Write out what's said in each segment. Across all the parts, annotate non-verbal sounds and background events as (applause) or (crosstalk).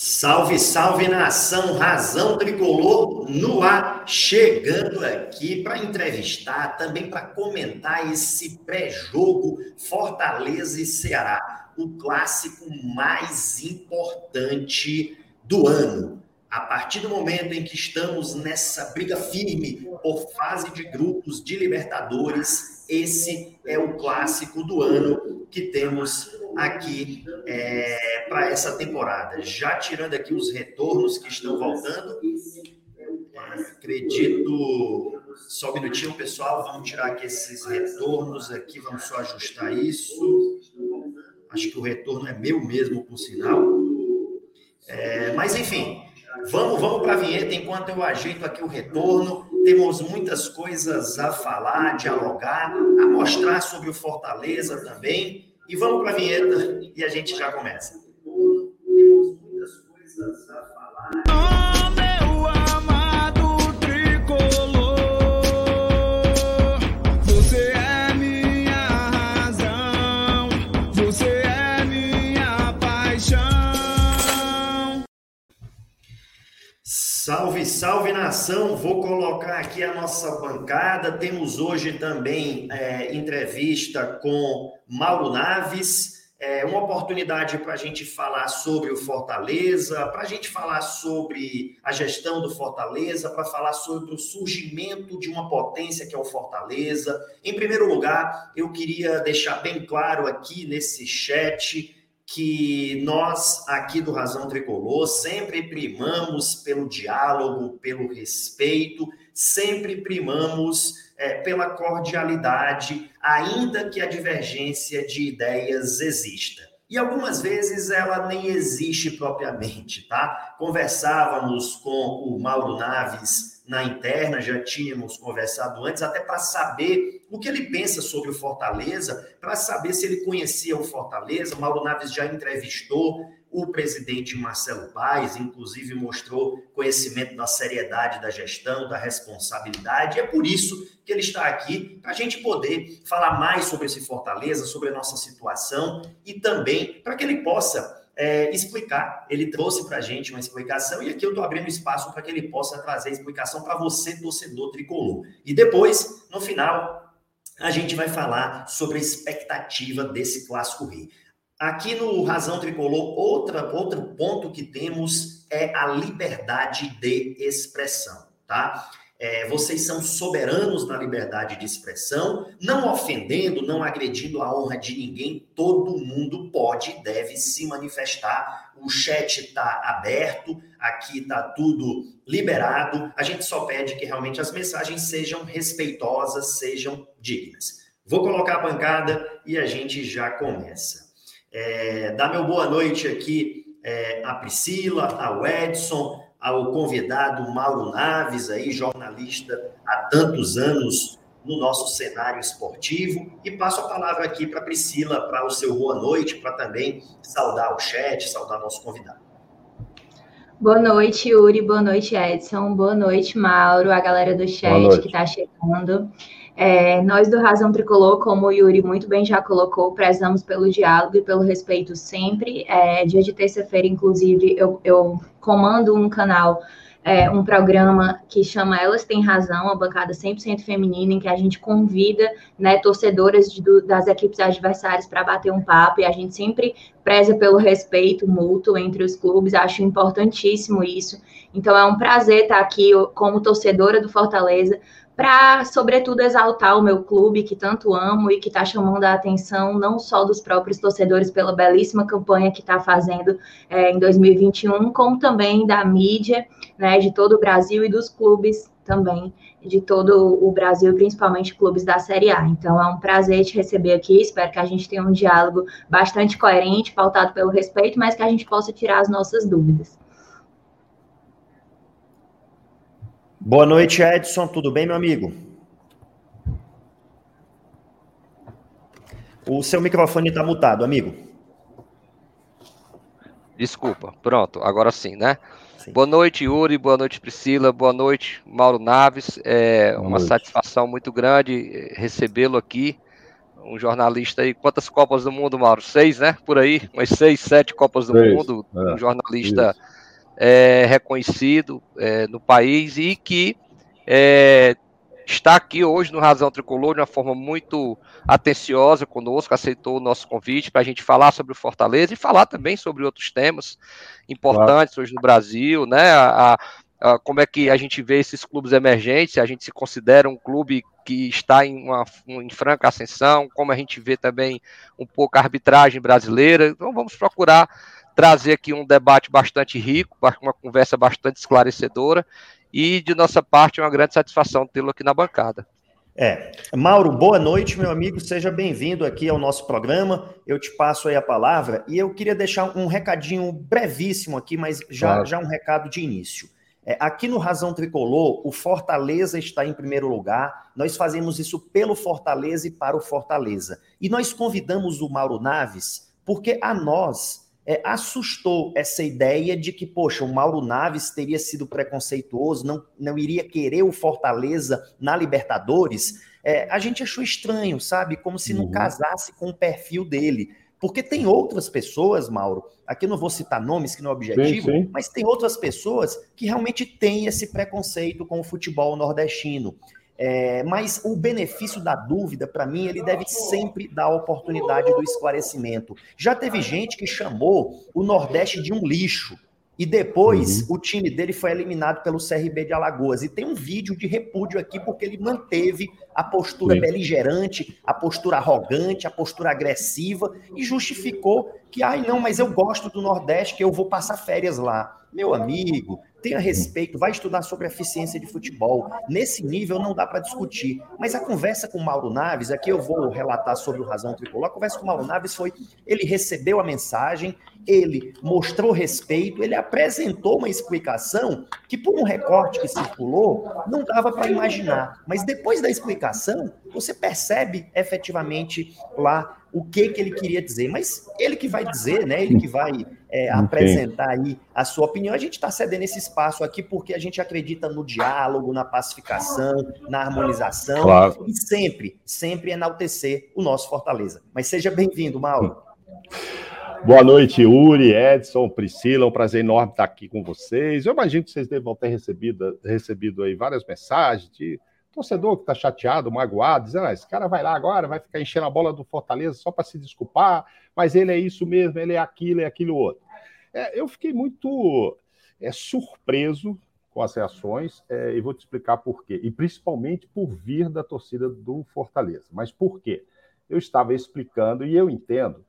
Salve, salve nação, razão tricolor no ar, chegando aqui para entrevistar, também para comentar esse pré-jogo Fortaleza e Ceará, o clássico mais importante do ano. A partir do momento em que estamos nessa briga firme por fase de grupos de Libertadores, esse é o clássico do ano que temos aqui é, para essa temporada. Já tirando aqui os retornos que estão voltando, acredito. Só um minutinho, pessoal. Vamos tirar aqui esses retornos aqui. Vamos só ajustar isso. Acho que o retorno é meu mesmo, por sinal. É, mas enfim, vamos, vamos para a vinheta enquanto eu ajeito aqui o retorno. Temos muitas coisas a falar, dialogar, a mostrar sobre o Fortaleza também. E vamos para a vinheta e a gente já começa. Salve, salve nação! Vou colocar aqui a nossa bancada. Temos hoje também é, entrevista com Mauro Naves, é, uma oportunidade para a gente falar sobre o Fortaleza, para a gente falar sobre a gestão do Fortaleza, para falar sobre o surgimento de uma potência que é o Fortaleza. Em primeiro lugar, eu queria deixar bem claro aqui nesse chat que nós aqui do Razão Tricolor sempre primamos pelo diálogo, pelo respeito, sempre primamos é, pela cordialidade, ainda que a divergência de ideias exista. E algumas vezes ela nem existe propriamente, tá? Conversávamos com o Mauro Naves na interna, já tínhamos conversado antes, até para saber o que ele pensa sobre o Fortaleza, para saber se ele conhecia o Fortaleza. Mauro Naves já entrevistou o presidente Marcelo Paes, inclusive mostrou conhecimento da seriedade da gestão, da responsabilidade. É por isso que ele está aqui, para a gente poder falar mais sobre esse Fortaleza, sobre a nossa situação e também para que ele possa é, explicar. Ele trouxe para a gente uma explicação e aqui eu estou abrindo espaço para que ele possa trazer a explicação para você, torcedor tricolor. E depois, no final, a gente vai falar sobre a expectativa desse clássico rei. Aqui no Razão Tricolor, outra, outro ponto que temos é a liberdade de expressão, tá? É, vocês são soberanos na liberdade de expressão, não ofendendo, não agredindo a honra de ninguém. Todo mundo pode e deve se manifestar. O chat está aberto, aqui está tudo liberado. A gente só pede que realmente as mensagens sejam respeitosas, sejam dignas. Vou colocar a bancada e a gente já começa. É, dá meu boa noite aqui é, a Priscila, ao Edson, ao convidado Mauro Naves, aí, jornalista há tantos anos no nosso cenário esportivo. E passo a palavra aqui para Priscila, para o seu boa noite, para também saudar o chat, saudar nosso convidado. Boa noite, Yuri. Boa noite, Edson. Boa noite, Mauro, a galera do chat que está chegando. É, nós do Razão Tricolor, como o Yuri muito bem já colocou, prezamos pelo diálogo e pelo respeito sempre. É, dia de terça-feira, inclusive, eu, eu, comando um canal, é, um programa que chama Elas Têm Razão, uma bancada 100% feminina, em que a gente convida né, torcedoras de, do, das equipes adversárias para bater um papo, e a gente sempre preza pelo respeito mútuo entre os clubes, acho importantíssimo isso. Então é um prazer estar aqui como torcedora do Fortaleza, para, sobretudo, exaltar o meu clube, que tanto amo e que está chamando a atenção não só dos próprios torcedores pela belíssima campanha que está fazendo é, em 2021, como também da mídia, né, de todo o Brasil e dos clubes também de todo o Brasil, principalmente clubes da Série A. Então é um prazer te receber aqui. Espero que a gente tenha um diálogo bastante coerente, pautado pelo respeito, mas que a gente possa tirar as nossas dúvidas. Boa noite, Edson. Tudo bem, meu amigo? O seu microfone está mutado, amigo. Desculpa. Pronto, agora sim, né? Sim. Boa noite, Yuri. Boa noite, Priscila. Boa noite, Mauro Naves. É Boa uma noite. satisfação muito grande recebê-lo aqui um jornalista aí. Quantas Copas do Mundo, Mauro? Seis, né? Por aí, umas seis, sete Copas do seis, Mundo. É, um jornalista é, reconhecido é, no país e que é, está aqui hoje no Razão Tricolor de uma forma muito atenciosa conosco, aceitou o nosso convite para a gente falar sobre o Fortaleza e falar também sobre outros temas importantes claro. hoje no Brasil, né? A, a, como é que a gente vê esses clubes emergentes, a gente se considera um clube que está em, uma, em franca ascensão, como a gente vê também um pouco a arbitragem brasileira. Então vamos procurar trazer aqui um debate bastante rico, uma conversa bastante esclarecedora e de nossa parte é uma grande satisfação tê-lo aqui na bancada. É. Mauro, boa noite, meu amigo. Seja bem-vindo aqui ao nosso programa. Eu te passo aí a palavra e eu queria deixar um recadinho brevíssimo aqui, mas já, claro. já um recado de início. É, aqui no Razão Tricolor, o Fortaleza está em primeiro lugar. Nós fazemos isso pelo Fortaleza e para o Fortaleza. E nós convidamos o Mauro Naves porque a nós é, assustou essa ideia de que, poxa, o Mauro Naves teria sido preconceituoso, não, não iria querer o Fortaleza na Libertadores. É, a gente achou estranho, sabe? Como se não uhum. casasse com o perfil dele. Porque tem outras pessoas, Mauro, aqui eu não vou citar nomes que não é objetivo, sim, sim. mas tem outras pessoas que realmente têm esse preconceito com o futebol nordestino. É, mas o benefício da dúvida, para mim, ele deve sempre dar a oportunidade do esclarecimento. Já teve gente que chamou o Nordeste de um lixo. E depois uhum. o time dele foi eliminado pelo CRB de Alagoas. E tem um vídeo de repúdio aqui, porque ele manteve a postura Sim. beligerante, a postura arrogante, a postura agressiva e justificou que, ai, não, mas eu gosto do Nordeste, que eu vou passar férias lá. Meu amigo, tenha respeito, vai estudar sobre eficiência de futebol. Nesse nível não dá para discutir. Mas a conversa com o Mauro Naves, aqui eu vou relatar sobre o Razão Tricolor, a conversa com o Mauro Naves foi, ele recebeu a mensagem, ele mostrou respeito, ele apresentou uma explicação que por um recorte que circulou, não dava para imaginar. Mas depois da explicação, você percebe efetivamente lá o que, que ele queria dizer. Mas ele que vai dizer, né? Ele que vai é, apresentar aí a sua opinião. A gente está cedendo esse espaço aqui porque a gente acredita no diálogo, na pacificação, na harmonização claro. e sempre, sempre enaltecer o nosso Fortaleza. Mas seja bem-vindo, Mauro. Boa noite, Uri, Edson, Priscila. Um prazer enorme estar aqui com vocês. Eu imagino que vocês devam ter recebido, recebido aí várias mensagens de torcedor que está chateado, magoado, dizendo: ah, esse cara vai lá agora, vai ficar enchendo a bola do Fortaleza só para se desculpar, mas ele é isso mesmo, ele é aquilo, é aquilo outro. É, eu fiquei muito é, surpreso com as reações é, e vou te explicar por quê. E principalmente por vir da torcida do Fortaleza. Mas por quê? Eu estava explicando e eu entendo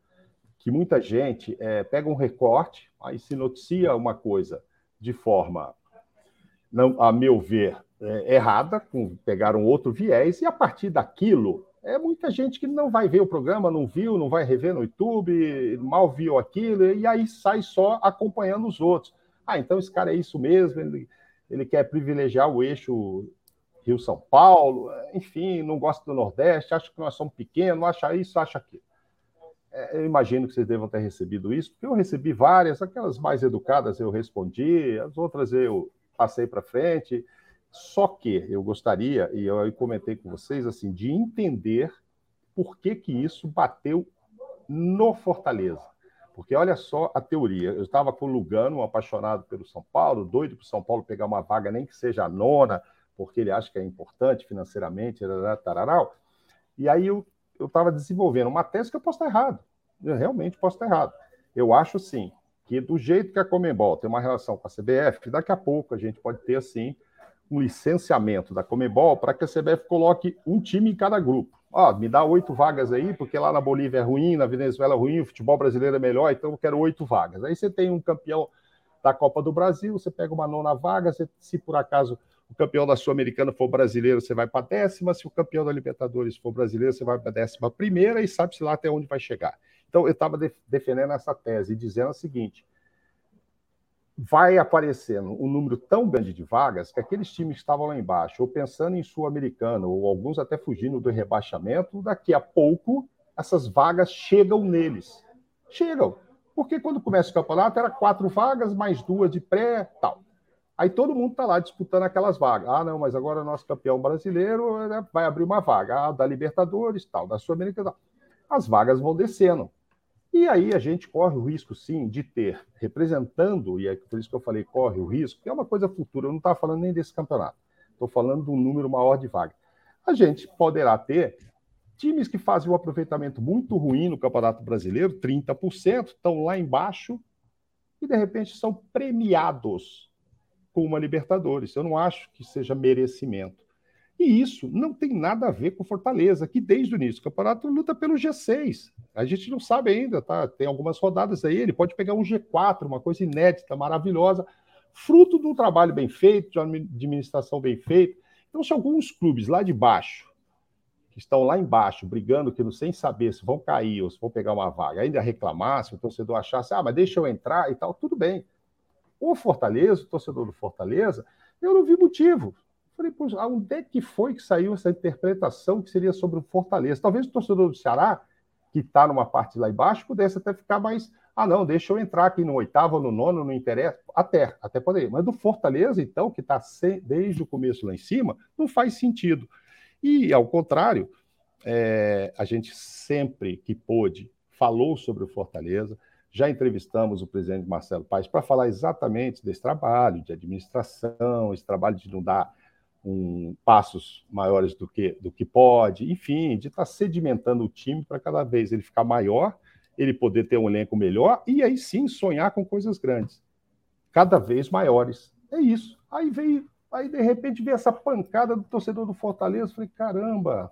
que muita gente é, pega um recorte, aí se noticia uma coisa de forma, não, a meu ver, é, errada, com, pegaram outro viés, e a partir daquilo, é muita gente que não vai ver o programa, não viu, não vai rever no YouTube, mal viu aquilo, e aí sai só acompanhando os outros. Ah, então esse cara é isso mesmo, ele, ele quer privilegiar o eixo Rio-São Paulo, enfim, não gosta do Nordeste, acha que nós somos pequenos, acha isso, acha aquilo. É, eu imagino que vocês devam ter recebido isso, porque eu recebi várias, aquelas mais educadas eu respondi, as outras eu passei para frente. Só que eu gostaria, e eu comentei com vocês, assim, de entender por que, que isso bateu no Fortaleza. Porque olha só a teoria. Eu estava com o Lugano, um apaixonado pelo São Paulo, doido para o São Paulo pegar uma vaga, nem que seja a nona, porque ele acha que é importante financeiramente, tararau. E aí eu estava desenvolvendo uma tese que eu posso estar errado. Eu realmente posso estar errado. Eu acho, sim, que do jeito que a Comembol tem uma relação com a CBF, daqui a pouco a gente pode ter, assim, um licenciamento da Comebol para que a CBF coloque um time em cada grupo. Ó, me dá oito vagas aí, porque lá na Bolívia é ruim, na Venezuela é ruim, o futebol brasileiro é melhor, então eu quero oito vagas. Aí você tem um campeão da Copa do Brasil, você pega uma nona vaga, você, se por acaso o campeão da Sul-Americana for brasileiro, você vai para a décima, se o campeão da Libertadores for brasileiro, você vai para a décima primeira e sabe-se lá até onde vai chegar. Então, eu estava defendendo essa tese, dizendo o seguinte: vai aparecendo um número tão grande de vagas que aqueles times que estavam lá embaixo, ou pensando em Sul-Americana, ou alguns até fugindo do rebaixamento, daqui a pouco essas vagas chegam neles. Chegam. Porque quando começa o campeonato era quatro vagas, mais duas de pré, tal. Aí todo mundo está lá disputando aquelas vagas. Ah, não, mas agora o nosso campeão brasileiro né, vai abrir uma vaga. Ah, da Libertadores, tal, da Sul-Americana. As vagas vão descendo. E aí a gente corre o risco, sim, de ter, representando, e é por isso que eu falei corre o risco, que é uma coisa futura, eu não estava falando nem desse campeonato, estou falando de um número maior de vagas. A gente poderá ter times que fazem um aproveitamento muito ruim no Campeonato Brasileiro, 30%, estão lá embaixo e de repente são premiados com uma Libertadores. Eu não acho que seja merecimento. E isso não tem nada a ver com Fortaleza, que desde o início do campeonato luta pelo G6. A gente não sabe ainda, tá? Tem algumas rodadas aí, ele pode pegar um G4, uma coisa inédita, maravilhosa, fruto de um trabalho bem feito, de uma administração bem feita. Então, se alguns clubes lá de baixo, que estão lá embaixo, brigando, que não sem saber se vão cair ou se vão pegar uma vaga, ainda reclamar, se o torcedor achasse, ah, mas deixa eu entrar e tal, tudo bem. O Fortaleza, o torcedor do Fortaleza, eu não vi motivo. Falei, poxa, onde é que foi que saiu essa interpretação que seria sobre o Fortaleza? Talvez o torcedor do Ceará, que está numa parte lá embaixo, pudesse até ficar mais. Ah, não, deixa eu entrar aqui no oitavo no nono, não interessa. Até, até poderia. Mas do Fortaleza, então, que está desde o começo lá em cima, não faz sentido. E, ao contrário, é, a gente sempre que pôde falou sobre o Fortaleza. Já entrevistamos o presidente Marcelo Paes para falar exatamente desse trabalho de administração, esse trabalho de não dar um, passos maiores do que, do que pode, enfim, de estar tá sedimentando o time para cada vez ele ficar maior, ele poder ter um elenco melhor e aí sim sonhar com coisas grandes, cada vez maiores. É isso. Aí veio, aí de repente veio essa pancada do torcedor do Fortaleza, falei, caramba.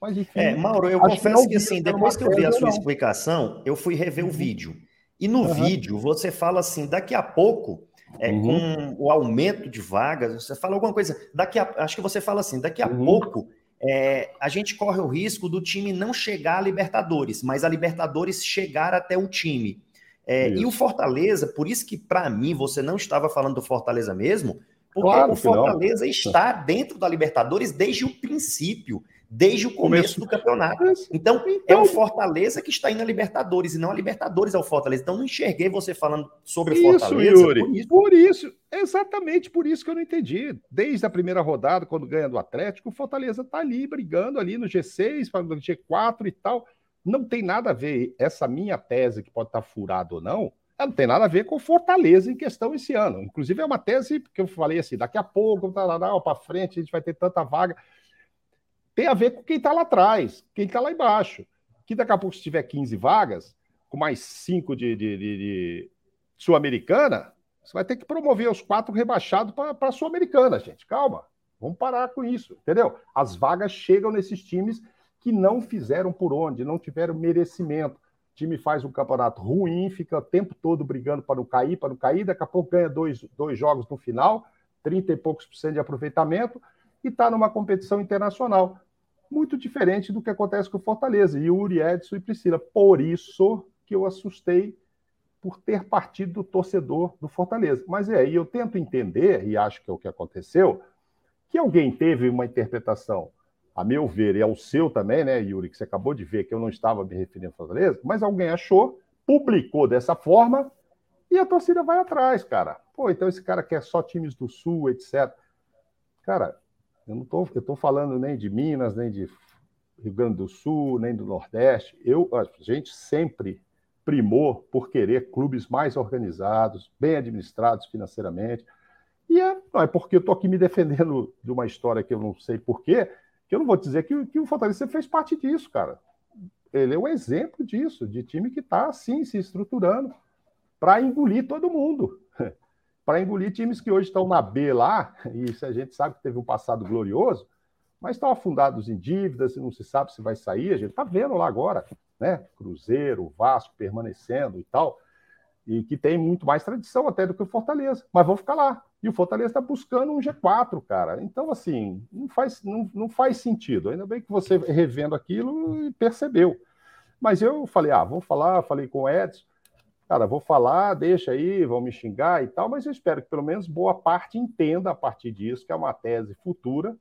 Mas enfim. É, Mauro, eu confesso que, que assim, depois que eu vi a sua não. explicação, eu fui rever uhum. o vídeo. E no uhum. vídeo você fala assim, daqui a pouco é, uhum. com o aumento de vagas, você fala alguma coisa, daqui a, acho que você fala assim, daqui a uhum. pouco é, a gente corre o risco do time não chegar à Libertadores, mas a Libertadores chegar até o time. É, e o Fortaleza, por isso que para mim você não estava falando do Fortaleza mesmo, porque claro o Fortaleza está dentro da Libertadores desde o princípio desde o começo, do campeonato. Então, é o Fortaleza que está indo a Libertadores, e não a Libertadores ao Fortaleza. Então, não enxerguei você falando sobre isso, Fortaleza. Yuri, por isso. por isso, exatamente por isso que eu não entendi. Desde a primeira rodada, quando ganha do Atlético, o Fortaleza está ali, brigando ali no G6, no G4 e tal. Não tem nada a ver, essa minha tese, que pode estar furada ou não, ela não tem nada a ver com Fortaleza em questão esse ano. Inclusive, é uma tese que eu falei assim: daqui a pouco, para frente, a gente vai ter tanta vaga tem a ver com quem está lá atrás, quem está lá embaixo. Que daqui a pouco, se tiver 15 vagas, com mais 5 de, de, de, de Sul-Americana, você vai ter que promover os quatro rebaixados para a Sul-Americana, gente. Calma, vamos parar com isso, entendeu? As vagas chegam nesses times que não fizeram por onde, não tiveram merecimento. O time faz um campeonato ruim, fica o tempo todo brigando para não cair, para não cair, daqui a pouco ganha dois, dois jogos no final, 30 e poucos por cento de aproveitamento, e está numa competição internacional. Muito diferente do que acontece com o Fortaleza, Yuri, Edson e Priscila. Por isso que eu assustei por ter partido do torcedor do Fortaleza. Mas é, e eu tento entender, e acho que é o que aconteceu, que alguém teve uma interpretação, a meu ver, e ao seu também, né, Yuri, que você acabou de ver que eu não estava me referindo ao Fortaleza, mas alguém achou, publicou dessa forma, e a torcida vai atrás, cara. Pô, então esse cara quer só times do Sul, etc. Cara, eu não estou eu tô falando nem de Minas, nem de Rio Grande do Sul, nem do Nordeste. Eu, a gente sempre primou por querer clubes mais organizados, bem administrados financeiramente. E é, é porque eu estou aqui me defendendo de uma história que eu não sei porquê, que eu não vou dizer que, que o Fortaleza fez parte disso, cara. Ele é um exemplo disso, de time que está assim, se estruturando para engolir todo mundo (laughs) para engolir times que hoje estão na B lá, (laughs) e isso a gente sabe que teve um passado glorioso, mas estão afundados em dívidas e não se sabe se vai sair. A gente está vendo lá agora, né? Cruzeiro, Vasco permanecendo e tal, e que tem muito mais tradição até do que o Fortaleza, mas vão ficar lá. E o Fortaleza está buscando um G4, cara. Então, assim, não faz, não, não faz sentido. Ainda bem que você revendo aquilo percebeu. Mas eu falei, ah, vamos falar, falei com o Edson, cara, vou falar, deixa aí, vão me xingar e tal, mas eu espero que pelo menos boa parte entenda a partir disso que é uma tese futura,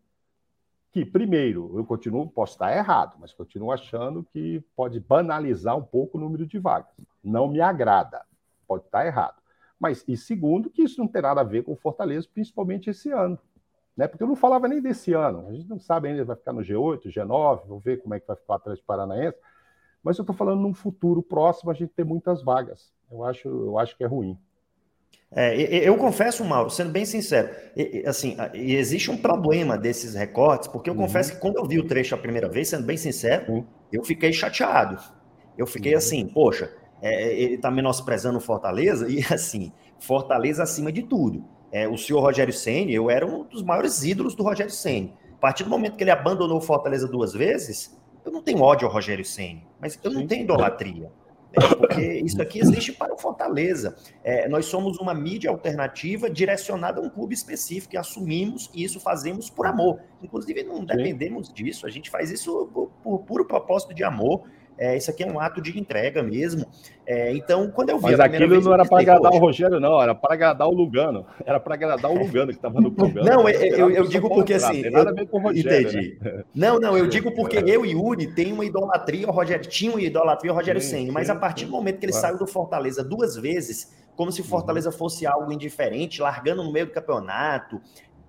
que, primeiro, eu continuo, posso estar errado, mas continuo achando que pode banalizar um pouco o número de vagas. Não me agrada, pode estar errado. Mas, e segundo, que isso não tem nada a ver com o Fortaleza, principalmente esse ano. Né? Porque eu não falava nem desse ano. A gente não sabe ainda vai ficar no G8, G9, vamos ver como é que vai ficar o Atlético Paranaense. Mas eu estou falando num futuro próximo a gente ter muitas vagas. Eu acho, eu acho que é ruim. É, eu confesso, Mauro, sendo bem sincero, assim, existe um problema desses recortes, porque eu uhum. confesso que quando eu vi o trecho a primeira vez, sendo bem sincero, uhum. eu fiquei chateado. Eu fiquei uhum. assim, poxa, é, ele está menosprezando o Fortaleza, e (laughs) assim, Fortaleza acima de tudo. É, o senhor Rogério Senni, eu era um dos maiores ídolos do Rogério Senni. A partir do momento que ele abandonou Fortaleza duas vezes, eu não tenho ódio ao Rogério Senni, mas eu não tenho idolatria. É, porque isso aqui existe para o Fortaleza. É, nós somos uma mídia alternativa direcionada a um clube específico e assumimos e isso fazemos por amor. Inclusive, não dependemos disso, a gente faz isso por, por puro propósito de amor. É, isso aqui é um ato de entrega mesmo. É, então, quando eu vi Mas aquilo vez, não era para agradar o Rogério, não, era para agradar o Lugano. (laughs) Era para agradar o Lugano que estava no programa. Não, eu, eu, eu digo porque assim. Tem nada a ver com o Rogério. Entendi. Né? Não, não, eu digo porque (laughs) eu e Yuri tem uma idolatria ao Rogério, tinha uma idolatria ao Rogério Senna, mas a partir do momento que ele claro. saiu do Fortaleza duas vezes, como se Fortaleza uhum. fosse algo indiferente, largando no meio do campeonato,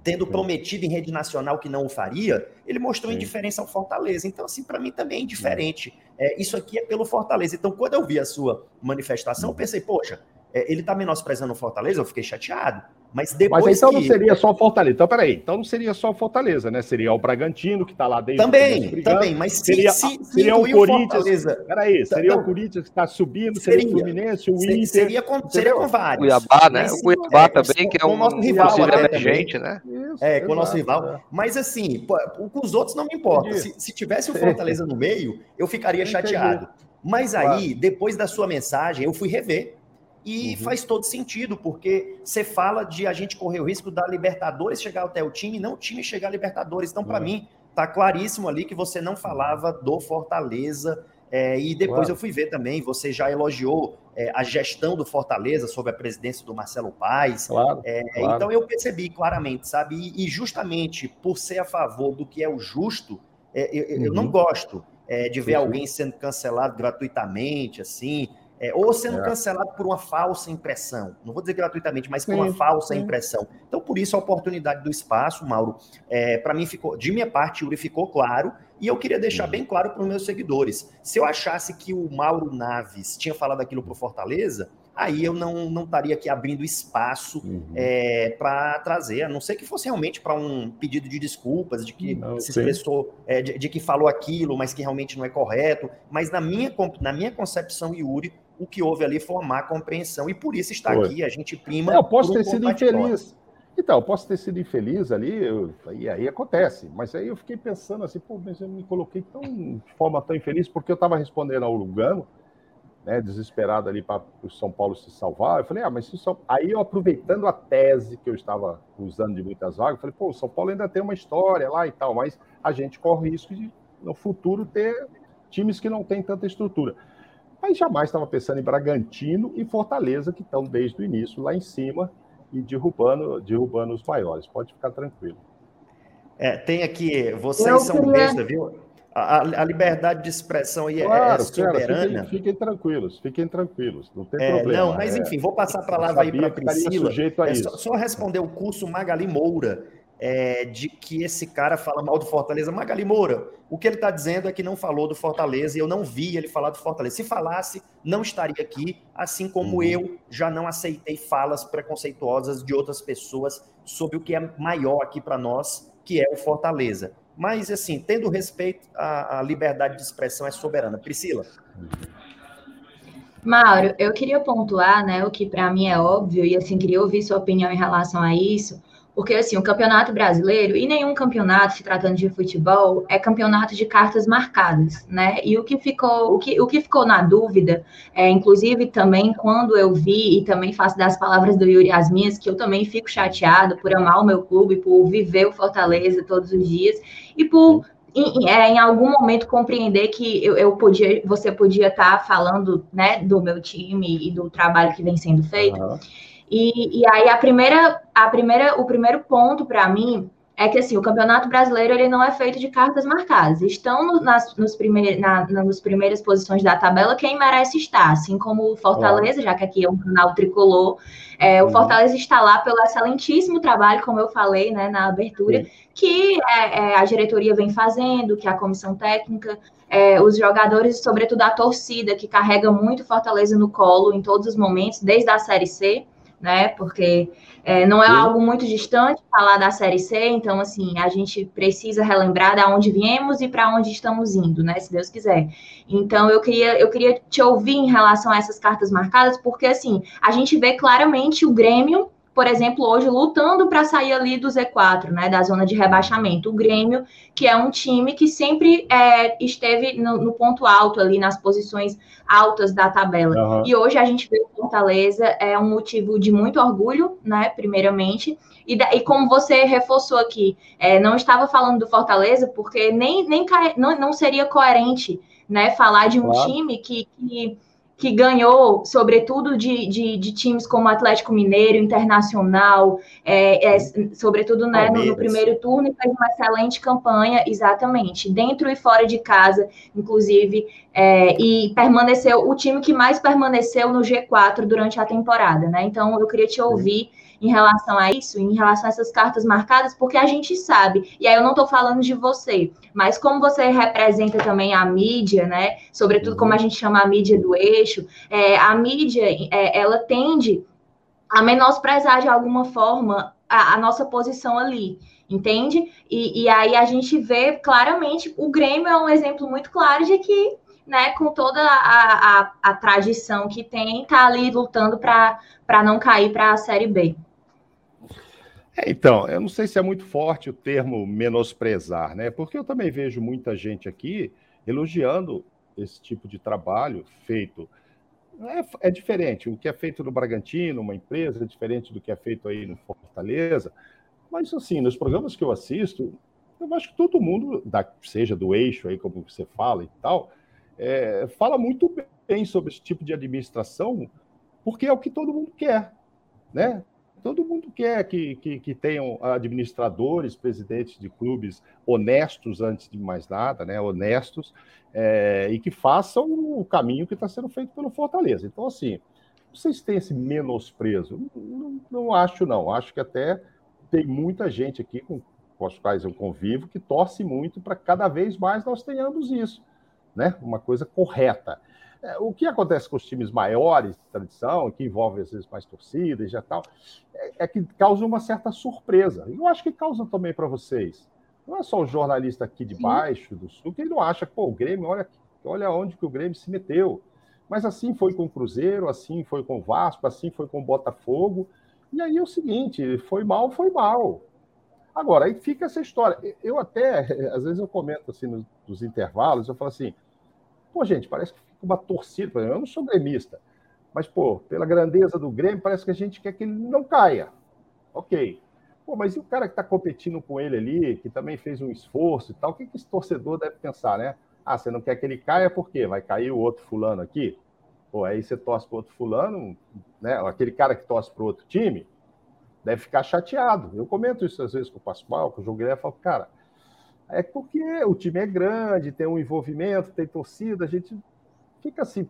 tendo prometido em rede nacional que não o faria, ele mostrou Sim. indiferença ao Fortaleza. Então, assim, para mim também é indiferente. É, isso aqui é pelo Fortaleza. Então, quando eu vi a sua manifestação, eu pensei, poxa, é, ele está menosprezando o Fortaleza, eu fiquei chateado. Mas depois. Mas então que... não seria só o Fortaleza. Então, peraí. Então não seria só o Fortaleza, né? Seria o Bragantino, que está lá dentro. Também, também. Mas se, seria, se, se seria o Corinthians. Fortaleza... Peraí, seria o Corinthians que está subindo, seria, seria o Fluminense, o Inter. Seria com, seria com vários. Cuiabá, né? o Cuiabá é, também, que é um nosso rival emergente, né? Isso, é, com o nosso rival. É. Mas assim, com os outros não me importa. Se, se tivesse o Fortaleza no meio, eu ficaria chateado. Mas aí, depois da sua mensagem, eu fui rever e uhum. faz todo sentido, porque você fala de a gente correr o risco da Libertadores chegar até o time e não o time chegar à Libertadores. Então, para uhum. mim, tá claríssimo ali que você não falava do Fortaleza. É, e depois eu fui ver também, você já elogiou é, a gestão do Fortaleza sob a presidência do Marcelo Paes. Claro, é, claro. Então eu percebi claramente, sabe? E, e, justamente por ser a favor do que é o justo, é, eu, uhum. eu, não uhum. gosto é, de ver alguém sendo cancelado gratuitamente, assim, é, ou sendo é. cancelado por uma falsa impressão. Não vou dizer gratuitamente, mas por sim, uma falsa sim. impressão. Então, por isso, a oportunidade do espaço, Mauro, é, para mim ficou, de minha parte, Yuri, ficou claro. E eu queria deixar bem claro para os meus seguidores: se eu achasse que o Mauro Naves tinha falado aquilo para o Fortaleza, aí eu não, não estaria aqui abrindo espaço uhum. é, para trazer, a não ser que fosse realmente para um pedido de desculpas, de que não, se expressou, é, de, de, que falou aquilo, mas que realmente não é correto. Mas na minha, na minha concepção, Yuri, o que houve ali foi uma má compreensão e por isso está foi. aqui, a gente prima. Eu posso ter sido infeliz. Então, eu posso ter sido infeliz ali, eu, e aí acontece. Mas aí eu fiquei pensando assim, pô, mas eu me coloquei tão, de forma tão infeliz, porque eu estava respondendo ao Lugano, né, desesperado ali para o São Paulo se salvar. Eu falei, ah, mas se São... aí eu aproveitando a tese que eu estava usando de muitas vagas, eu falei, pô, o São Paulo ainda tem uma história lá e tal, mas a gente corre o risco de no futuro ter times que não têm tanta estrutura. Mas jamais estava pensando em Bragantino e Fortaleza, que estão desde o início lá em cima e derrubando, derrubando os maiores. Pode ficar tranquilo. É, tem aqui, vocês eu são queria... besta, viu? A, a, liberdade de expressão aí é, é claro, é soberana. Fiquem, fiquem, tranquilos, fiquem tranquilos, não tem é, problema. Não, mas é. enfim, vou passar a palavra aí para a Priscila. É, só, só, responder o curso Magali Moura é, de que esse cara fala mal do Fortaleza. Magali Moura, o que ele está dizendo é que não falou do Fortaleza e eu não vi ele falar do Fortaleza. Se falasse, não estaria aqui, assim como uhum. eu já não aceitei falas preconceituosas de outras pessoas sobre o que é maior aqui para nós, que é o Fortaleza. Mas, assim, tendo respeito, à, à liberdade de expressão é soberana. Priscila. Mauro, eu queria pontuar, né, o que para mim é óbvio, e assim, queria ouvir sua opinião em relação a isso, porque, assim, o campeonato brasileiro, e nenhum campeonato, se tratando de futebol, é campeonato de cartas marcadas, né? E o que ficou, o que, o que ficou na dúvida, é, inclusive também quando eu vi, e também faço das palavras do Yuri as minhas, que eu também fico chateado por amar o meu clube, por viver o Fortaleza todos os dias, e por em, é, em algum momento compreender que eu, eu podia, você podia estar tá falando né, do meu time e do trabalho que vem sendo feito. Uhum. E, e aí a primeira, a primeira, o primeiro ponto para mim é que assim, o Campeonato Brasileiro ele não é feito de cartas marcadas. Estão no, nas nos primeir, na, na, nos primeiras posições da tabela quem merece estar, assim como o Fortaleza, já que aqui é um canal tricolor. É, o uhum. Fortaleza está lá pelo excelentíssimo trabalho, como eu falei né, na abertura, que é, é, a diretoria vem fazendo, que a comissão técnica, é, os jogadores, sobretudo a torcida, que carrega muito Fortaleza no colo em todos os momentos, desde a Série C né? Porque é, não é algo muito distante falar da Série C, então, assim, a gente precisa relembrar de onde viemos e para onde estamos indo, né? Se Deus quiser. Então, eu queria, eu queria te ouvir em relação a essas cartas marcadas, porque, assim, a gente vê claramente o Grêmio por exemplo, hoje lutando para sair ali do Z4, né, da zona de rebaixamento. O Grêmio, que é um time que sempre é, esteve no, no, ponto alto ali, nas posições altas da tabela. Uhum. E hoje a gente vê o Fortaleza é um motivo de muito orgulho, né, primeiramente. E, da, e como você reforçou aqui, é, não estava falando do Fortaleza porque nem, nem não, não seria coerente, né, falar de um time que, que que ganhou, sobretudo, de, de, de, times como Atlético Mineiro, Internacional, é, é, sobretudo né, no, no, primeiro turno, e fez uma excelente campanha, exatamente, dentro e fora de casa, inclusive, é, e permaneceu, o time que mais permaneceu no G4 durante a temporada, né? Então, eu queria te ouvir em relação a isso, em relação a essas cartas marcadas, porque a gente sabe, e aí eu não estou falando de você, mas como você representa também a mídia, né? Sobretudo como a gente chama a mídia do eixo, é, a mídia é, ela tende a menosprezar de alguma forma a, a nossa posição ali entende? E, e, aí a gente vê claramente, o Grêmio é um exemplo muito claro de que, né, com toda a, a, a tradição que tem, tá ali lutando para não cair para a Série B. É, então, eu não sei se é muito forte o termo menosprezar, né? Porque eu também vejo muita gente aqui elogiando esse tipo de trabalho feito. É, é, diferente. O que é feito no Bragantino, uma empresa, é diferente do que é feito aí no Fortaleza. Mas, assim, nos programas que eu assisto, eu acho que todo mundo, seja do eixo aí, como você fala e tal, é, fala muito bem sobre esse tipo de administração, porque é o que todo mundo quer, né? Todo mundo quer que, que, que, tenham administradores, presidentes de clubes honestos, antes de mais nada, né? honestos, é, e que façam o caminho que está sendo feito pelo Fortaleza. Então, assim, vocês têm esse menosprezo? Não, não, acho, não. Acho que até tem muita gente aqui com, com os quais eu convivo que torce muito para cada vez mais nós tenhamos isso, né? uma coisa correta. É, o que acontece com os times maiores de tradição, que envolve às vezes mais torcidas e já tal, é, é, que causa uma certa surpresa. E eu acho que causa também para vocês. Não é só o jornalista aqui de baixo, do sul, que ele não acha, pô, o Grêmio, olha, olha onde que o Grêmio se meteu. Mas assim foi com o Cruzeiro, assim foi com o Vasco, assim foi com o Botafogo. E aí é o seguinte, foi mal, foi mal. Agora, aí fica essa história. Eu até, (laughs) às vezes eu comento assim nos, nos intervalos, eu falo assim, pô, gente, parece que uma torcida, eu não sou gremista, mas, pô, pela grandeza do Grêmio, parece que a gente quer que ele não caia. Ok. Pô, mas e o cara que está competindo com ele ali, que também fez um esforço e tal, o que, que esse torcedor deve pensar, né? Ah, você não quer que ele caia por quê? Vai cair o outro fulano aqui? Pô, aí você torce para outro fulano, né? Aquele cara que torce para outro time, deve ficar chateado. Eu comento isso às vezes com o Pascoal, com o João Guilherme, falo, cara, é porque o time é grande, tem um envolvimento, tem torcida, a gente fica assim,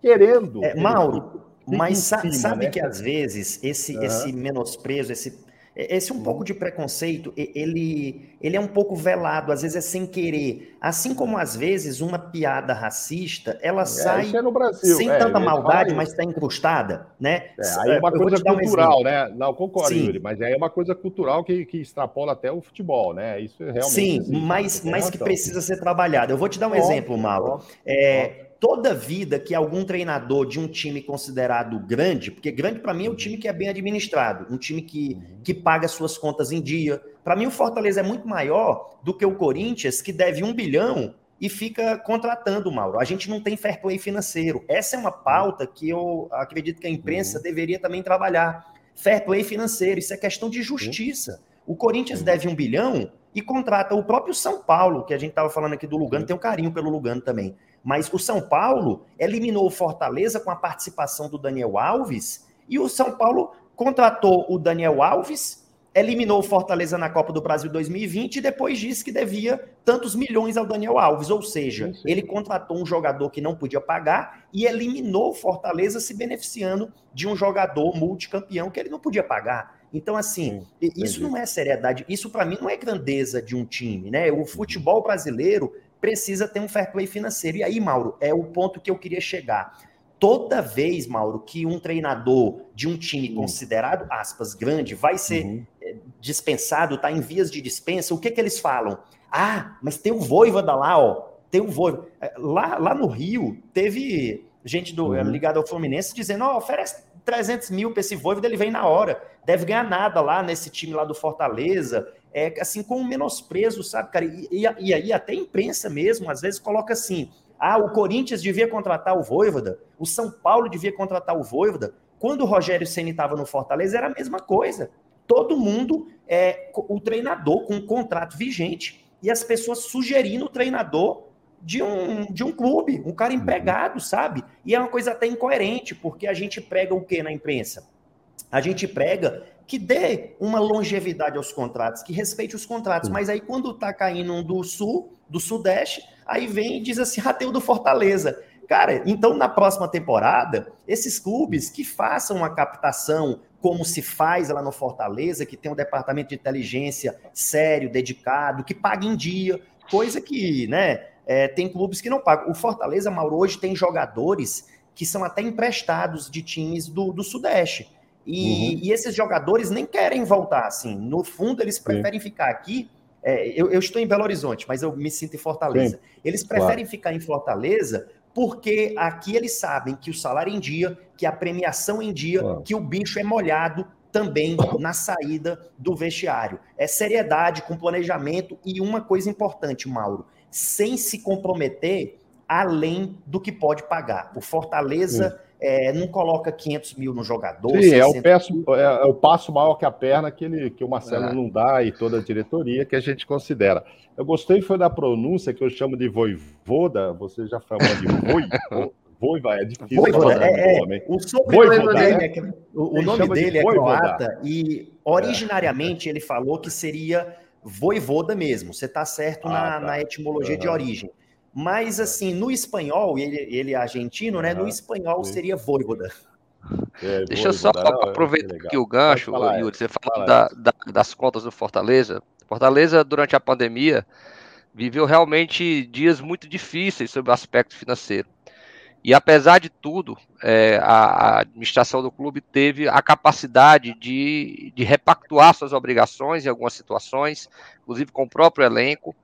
querendo. É, Mauro, mas cima, sabe né? que às vezes esse, uhum. esse menosprezo, esse esse um pouco de preconceito, ele, ele é um pouco velado, às vezes é sem querer. Assim como às vezes uma piada racista, ela é, sai é Brasil, sem é, tanta maldade, mas está incrustada, né? É, aí é uma coisa cultural, um né? Não, concordo, Sim. Yuri, mas aí é uma coisa cultural que, que extrapola até o futebol, né? Isso realmente. Sim, existe, mas, mas que precisa ser trabalhado. Eu vou te dar um exemplo, Mauro. É, toda vida que algum treinador de um time considerado grande, porque grande para mim é um time que é bem administrado, um time que, uhum. que paga suas contas em dia. Para mim, o Fortaleza é muito maior do que o Corinthians, que deve um bilhão e fica contratando, Mauro. A gente não tem fair play financeiro. Essa é uma pauta que eu acredito que a imprensa uhum. deveria também trabalhar. Fair play financeiro, isso é questão de justiça. O Corinthians deve um bilhão e contrata o próprio São Paulo, que a gente estava falando aqui do Lugano, tem um carinho pelo Lugano também. Mas o São Paulo eliminou o Fortaleza com a participação do Daniel Alves e o São Paulo contratou o Daniel Alves eliminou o Fortaleza na Copa do Brasil 2020 e depois disse que devia tantos milhões ao Daniel Alves, ou seja, ele contratou um jogador que não podia pagar e eliminou o Fortaleza se beneficiando de um jogador multicampeão que ele não podia pagar. Então, assim, Sim, isso não é seriedade, isso para mim não é grandeza de um time, né? O futebol brasileiro precisa ter um fair play financeiro. E aí, Mauro, é o ponto que eu queria chegar toda vez, Mauro, que um treinador de um time uhum. considerado, aspas, grande, vai ser uhum. Eh, dispensado, está em vias de dispensa, o que, que eles falam? Ah, mas tem o Voivoda lá, ó, tem o Voivoda. Eh, lá, lá no Rio, teve gente do, uhum. ligada ao Fluminense dizendo, ó, oh, oferece 300 mil para esse Voivoda, ele vem na hora. Deve ganhar nada lá nesse time lá do Fortaleza. É assim, com um menosprezo, sabe, cara? E, e, e aí até a imprensa mesmo, às vezes, coloca assim, ah, o Corinthians devia contratar o Voivoda, o São Paulo devia contratar o Voivoda. Quando o Rogério Ceni estava no Fortaleza, era a mesma coisa. Todo mundo é o treinador com um contrato vigente e as pessoas sugerindo o treinador de um, de um clube, um cara empregado, sabe? E é uma coisa até incoerente, porque a gente prega o que na imprensa? A gente prega que dê uma longevidade aos contratos, que respeite os contratos, mas aí quando tá caindo um do sul, do sudeste, Aí vem e diz assim: ah, tem o do Fortaleza. Cara, então na próxima temporada, esses clubes que façam uma captação como se faz lá no Fortaleza, que tem um departamento de inteligência sério, dedicado, que paga em dia, coisa que, né, é, tem clubes que não pagam. O Fortaleza, Mauro, hoje tem jogadores que são até emprestados de times do, do Sudeste. E, uhum. e esses jogadores nem querem voltar, assim. No fundo, eles preferem Sim. ficar aqui é, eu, eu, estou em Belo Horizonte, mas eu me sinto em Fortaleza. Sim, eles preferem claro. ficar em Fortaleza porque aqui eles sabem que o salário em dia, que a premiação em dia, claro. que o bicho é molhado também (laughs) na saída do vestiário. É seriedade com planejamento e uma coisa importante, Mauro, sem se comprometer além do que pode pagar. O Fortaleza. Sim é, não coloca 500 mil no jogador. Sim, é o, peço, é, é, o passo maior que a perna que, ele, que o Marcelo é. não dá e toda a diretoria que a gente considera. Eu gostei foi da pronúncia que eu chamo de voivoda, você já falou de voi, (laughs) voiva, é difícil. Voivoda, é, é, o sobrenome dele, é, né? o, o nome dele é croata e originariamente ele falou que seria voivoda mesmo, você está certo ah, na, tá. na, etimologia uhum. de origem. Mas, assim, no espanhol, ele, ele é argentino, né? No espanhol seria voivoda. É, Deixa eu só aproveitar aqui o gancho, falar, Yuri. Você falou da, da, das contas do Fortaleza. Fortaleza, durante a pandemia, viveu realmente dias muito difíceis sobre o aspecto financeiro. E apesar de tudo, é, a, a, administração do clube teve a capacidade de, de repactuar suas obrigações em algumas situações, inclusive com o próprio elenco,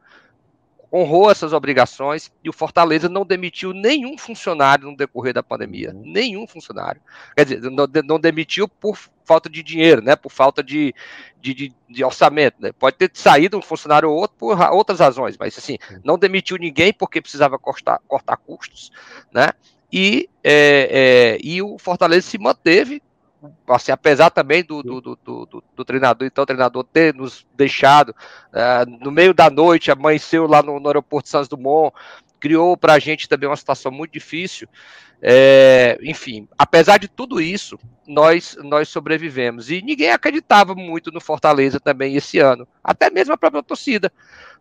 honrou essas obrigações e o Fortaleza não demitiu nenhum funcionário no decorrer da pandemia. Uhum. Nenhum funcionário. Quer dizer, não, não, demitiu por falta de dinheiro, né? Por falta de, de, de, de orçamento. Né? Pode ter saído um funcionário ou outro por outras razões, mas assim, não demitiu ninguém porque precisava cortar, cortar custos, né? E, é, é, e o Fortaleza se manteve assim, apesar também do, do, do, do, do treinador, então o treinador ter nos deixado uh, no meio da noite, amanheceu lá no, no aeroporto Santos Dumont, criou para a gente também uma situação muito difícil. É, enfim, apesar de tudo isso, nós nós sobrevivemos e ninguém acreditava muito no Fortaleza também esse ano, até mesmo a própria torcida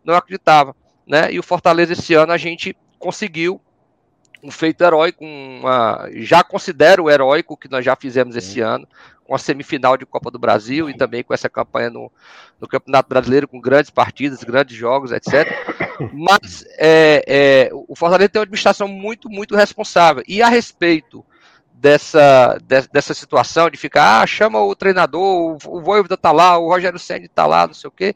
não acreditava, né? E o Fortaleza esse ano a gente conseguiu um feito heróico, uma, já considero heróico que nós já fizemos esse ano, com a semifinal de Copa do Brasil e também com essa campanha no, no Campeonato Brasileiro, com grandes partidas, grandes jogos, etc. (coughs) Mas é, é, o Fortaleza tem uma administração muito, muito responsável. E a respeito dessa, de, dessa situação de ficar, ah, chama o treinador, o, o Voivoda tá lá, o Rogério Senni tá lá, não sei o quê.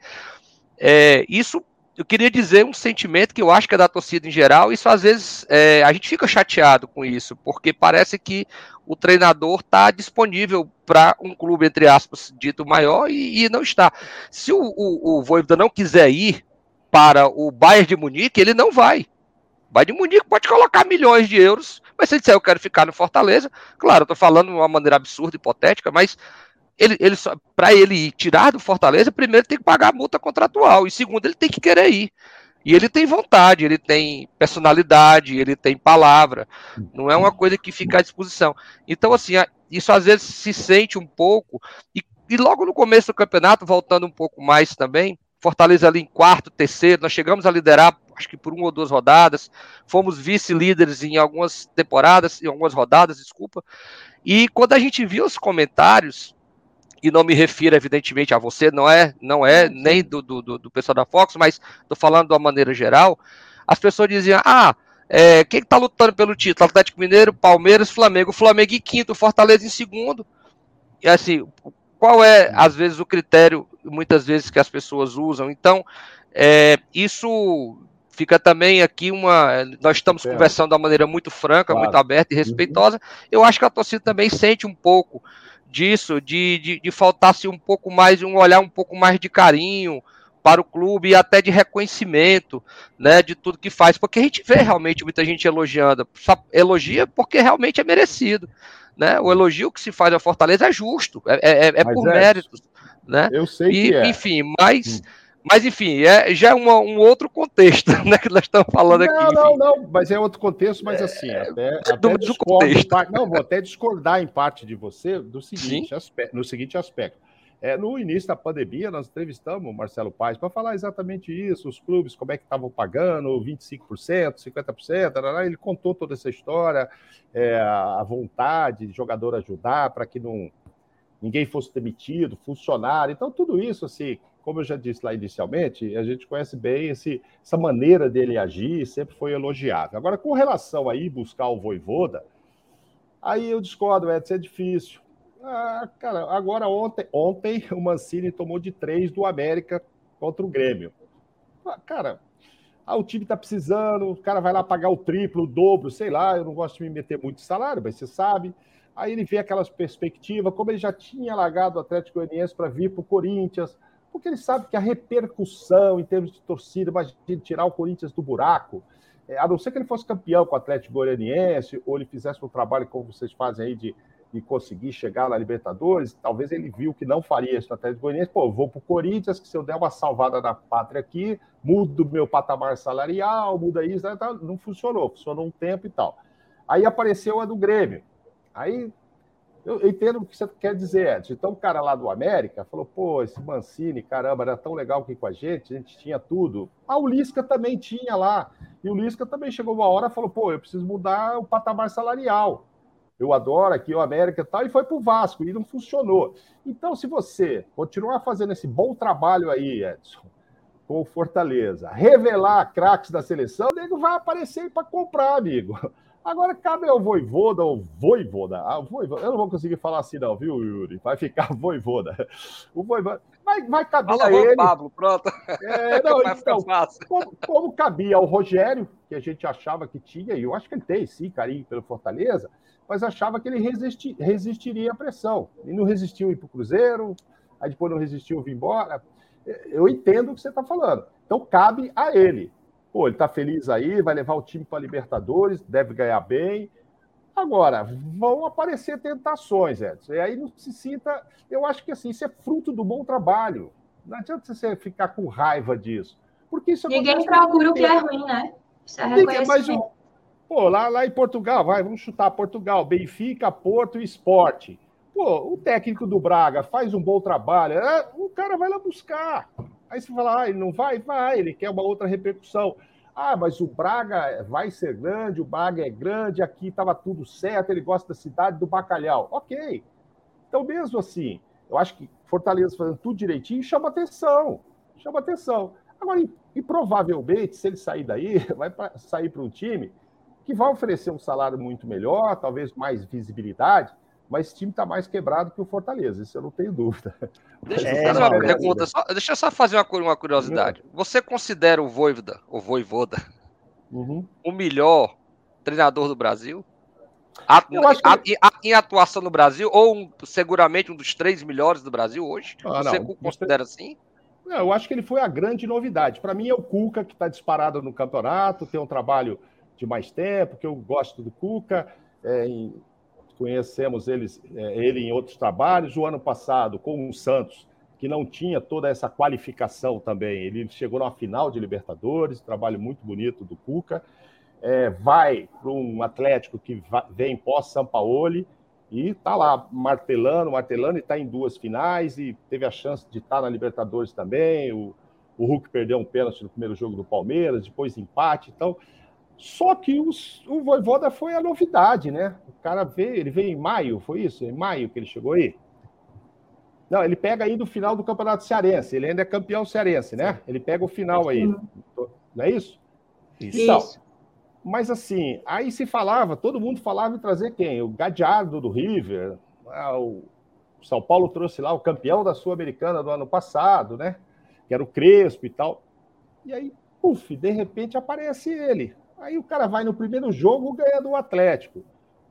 É, isso eu queria dizer um sentimento que eu acho que é da torcida em geral. Isso às vezes é, a gente fica chateado com isso, porque parece que o treinador está disponível para um clube, entre aspas, dito maior e, e não está. Se o, o, o Voivoda não quiser ir para o Bayern de Munique, ele não vai. O Bayern de Munique pode colocar milhões de euros, mas se ele disser eu quero ficar no Fortaleza, claro, estou falando de uma maneira absurda, hipotética, mas ele, ele para ele ir tirar do Fortaleza, primeiro tem que pagar a multa contratual e segundo ele tem que querer ir. E ele tem vontade, ele tem personalidade, ele tem palavra. Não é uma coisa que fica à disposição. Então, assim, isso às vezes se sente um pouco. E, e logo no começo do campeonato, voltando um pouco mais também, Fortaleza ali em quarto, terceiro, nós chegamos a liderar, acho que por uma ou duas rodadas, fomos vice-líderes em algumas temporadas, em algumas rodadas, desculpa. E quando a gente viu os comentários, e não me refiro evidentemente a você, não é, não é nem do, do, do pessoal da Fox, mas estou falando de uma maneira geral, as pessoas diziam, ah, é, quem está lutando pelo título? Atlético Mineiro, Palmeiras, Flamengo. Flamengo em quinto, Fortaleza em segundo. E assim, qual é, às vezes, o critério, muitas vezes, que as pessoas usam? Então, é, isso fica também aqui uma. Nós estamos conversando de uma maneira muito franca, claro. muito aberta e respeitosa. Eu acho que a torcida também sente um pouco disso, de, de, de faltar-se um pouco mais, um olhar um pouco mais de carinho, para o clube e até de reconhecimento, né, de tudo que faz, porque a gente vê realmente muita gente elogiando, elogia porque realmente é merecido, né? O elogio que se faz ao Fortaleza é justo, é, é, é, é por é. méritos, né? Eu sei e, que é. Enfim, mas hum. Mas, enfim, é, já é uma, um outro contexto (laughs) né, que nós estamos falando não, aqui. Não, não, não, mas é outro contexto, mas assim, é, até, até discordo, parte, não, vou até discordar em parte de você do seguinte aspecto, no seguinte aspecto. É, no início da pandemia, nós entrevistamos o Marcelo Paes para falar exatamente isso, os clubes, como é que estavam pagando, 25%, 50%, ele contou toda essa história, é, a vontade de jogador ajudar para que não, ninguém fosse demitido, funcionário, então tudo isso, assim, como eu já disse lá inicialmente, a gente conhece bem esse, essa maneira dele agir, sempre foi elogiável. Agora, com relação a ir buscar o Voivoda, aí eu discordo, Edson, é difícil. Ah, cara, agora ontem, ontem o Mancini tomou de três do América contra o Grêmio. Ah, cara, ah, o time tá precisando, o cara vai lá pagar o triplo, o dobro, sei lá, eu não gosto de me meter muito de salário, mas você sabe. Aí ele vê aquelas perspectivas, como ele já tinha largado o Atlético Goianiense para vir para o Corinthians, porque ele sabe que a repercussão em termos de torcida, imagina tirar o Corinthians do buraco, é, a não ser que ele fosse campeão com o Atlético Goianiense, ou ele fizesse um trabalho como vocês fazem aí de e conseguir chegar na Libertadores, talvez ele viu que não faria isso no Atlético Goianiense. Pô, vou para o Corinthians, que se eu der uma salvada na pátria aqui, mudo meu patamar salarial, muda isso, né, não funcionou, funcionou um tempo e tal. Aí apareceu a do Grêmio. Aí eu entendo o que você quer dizer, Edson. Então o cara lá do América falou, pô, esse Mancini, caramba, era tão legal aqui com a gente, a gente tinha tudo. Ah, o Lisca também tinha lá. E o Lisca também chegou uma hora e falou, pô, eu preciso mudar o patamar salarial eu adoro aqui o América e tal, e foi para o Vasco, e não funcionou. Então, se você continuar fazendo esse bom trabalho aí, Edson, com o Fortaleza, revelar craques da seleção, o nego vai aparecer para comprar, amigo. Agora, cabe ao Voivoda, ou Voivoda, ah, Voivoda, eu não vou conseguir falar assim não, viu, Yuri? Vai ficar (laughs) Voivoda. O Voivoda, vai, vai caber Fala, a ele... Pablo, pronto. É, não, (laughs) então, como, como cabia ao Rogério, que a gente achava que tinha, e eu acho que ele tem, sim, carinho pelo Fortaleza, mas achava que ele resisti, resistiria à pressão. E não resistiu ir para o Cruzeiro, aí depois não resistiu vir embora. Eu entendo o que você está falando. Então cabe a ele. Pô, ele está feliz aí, vai levar o time para a Libertadores, deve ganhar bem. Agora, vão aparecer tentações, Edson. E aí não se sinta. Eu acho que assim, isso é fruto do bom trabalho. Não adianta você ficar com raiva disso. Porque isso Ninguém procura o que é ruim, né? Isso é reconhecimento. Mas Pô, lá, lá em Portugal, vai, vamos chutar Portugal, Benfica, Porto e Esporte. Pô, o técnico do Braga faz um bom trabalho, é, o cara vai lá buscar. Aí você fala, ah, ele não vai? Vai, ele quer uma outra repercussão. Ah, mas o Braga vai ser grande, o Braga é grande, aqui estava tudo certo, ele gosta da cidade do bacalhau. Ok. Então, mesmo assim, eu acho que Fortaleza fazendo tudo direitinho chama atenção. Chama atenção. Agora, e, provavelmente, se ele sair daí, (laughs) vai pra, sair para um time que vai oferecer um salário muito melhor, talvez mais visibilidade, mas esse time está mais quebrado que o Fortaleza, isso eu não tenho dúvida. (laughs) Deixa, é, eu, uma pergunta, só, deixa eu só fazer uma, uma curiosidade. Você considera o Voivoda, o Voivoda, uhum. o melhor treinador do Brasil? A, que... a, a, em atuação no Brasil, ou um, seguramente um dos três melhores do Brasil hoje? Ah, Você não, considera assim? Não, eu acho que ele foi a grande novidade. Para mim é o Cuca, que está disparado no campeonato, tem um trabalho de mais tempo, que eu gosto do Cuca, é, em, conhecemos eles, é, ele em outros trabalhos. O ano passado, com o Santos, que não tinha toda essa qualificação também, ele chegou na final de Libertadores, trabalho muito bonito do Cuca. É, vai para um Atlético que vem pós-Sampaoli, E tá lá martelando, martelando, e tá em duas finais, e teve a chance de estar tá na Libertadores também. O, o Hulk perdeu um pênalti no primeiro jogo do Palmeiras, depois empate. Então, só que os, o Voivoda foi a novidade, né? O cara veio, ele veio em maio, foi isso? Em maio que ele chegou aí? Não, ele pega aí do final do Campeonato Cearense. Ele ainda é campeão cearense, né? Ele pega o final aí. Não é isso? Isso. Então, mas assim, aí se falava, todo mundo falava em trazer quem? O Gadiardo do River. Ah, o São Paulo trouxe lá o campeão da Sul-Americana do ano passado, né? Que era o Crespo e tal. E aí, puf, de repente aparece ele. Aí o cara vai no primeiro jogo ganha do Atlético.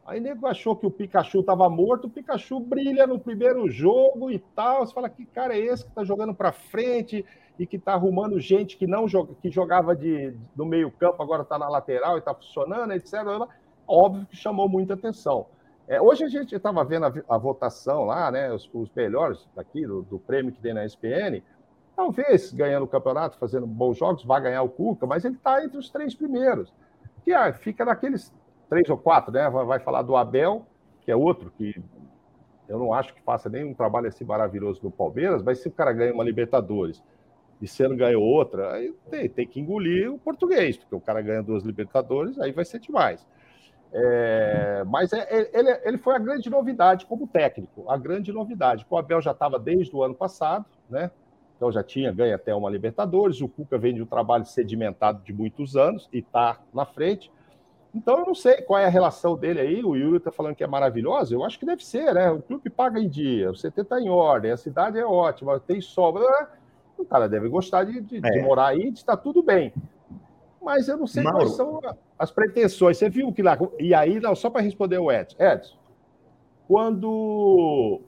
Aí o nego achou que o Pikachu estava morto, o Pikachu brilha no primeiro jogo e tal. Você fala, que cara é esse que está jogando para frente e que está arrumando gente que não joga, que jogava de, no meio campo, agora está na lateral e está funcionando, etc. Óbvio que chamou muita atenção. É, hoje a gente estava vendo a, a, votação lá, né? Os, os melhores daqui, do, do, prêmio que tem na SPN. Talvez ganhando o campeonato, fazendo bons jogos, vá ganhar o Cuca, mas ele está entre os três primeiros. Que ah, fica naqueles três ou quatro, né? Vai falar do Abel, que é outro que eu não acho que faça nenhum trabalho assim maravilhoso no Palmeiras, mas se o cara ganha uma Libertadores e se não ganhou outra, aí tem, tem, que engolir o português, porque o cara ganha duas Libertadores, aí vai ser demais. É, mas é, é ele, ele foi a grande novidade como técnico, a grande novidade. O Abel já estava desde o ano passado, né? Então já tinha ganho até uma Libertadores. O Cuca vem de um trabalho sedimentado de muitos anos e está na frente. Então eu não sei qual é a relação dele aí. O Yuri está falando que é maravilhosa. Eu acho que deve ser, né? O clube paga em dia, o CT está em ordem, a cidade é ótima, tem sobra. O cara deve gostar de, de, é. de morar aí, de estar tudo bem. Mas eu não sei Mauro. quais são as pretensões. Você viu que lá. E aí, não, só para responder o Edson. Edson, quando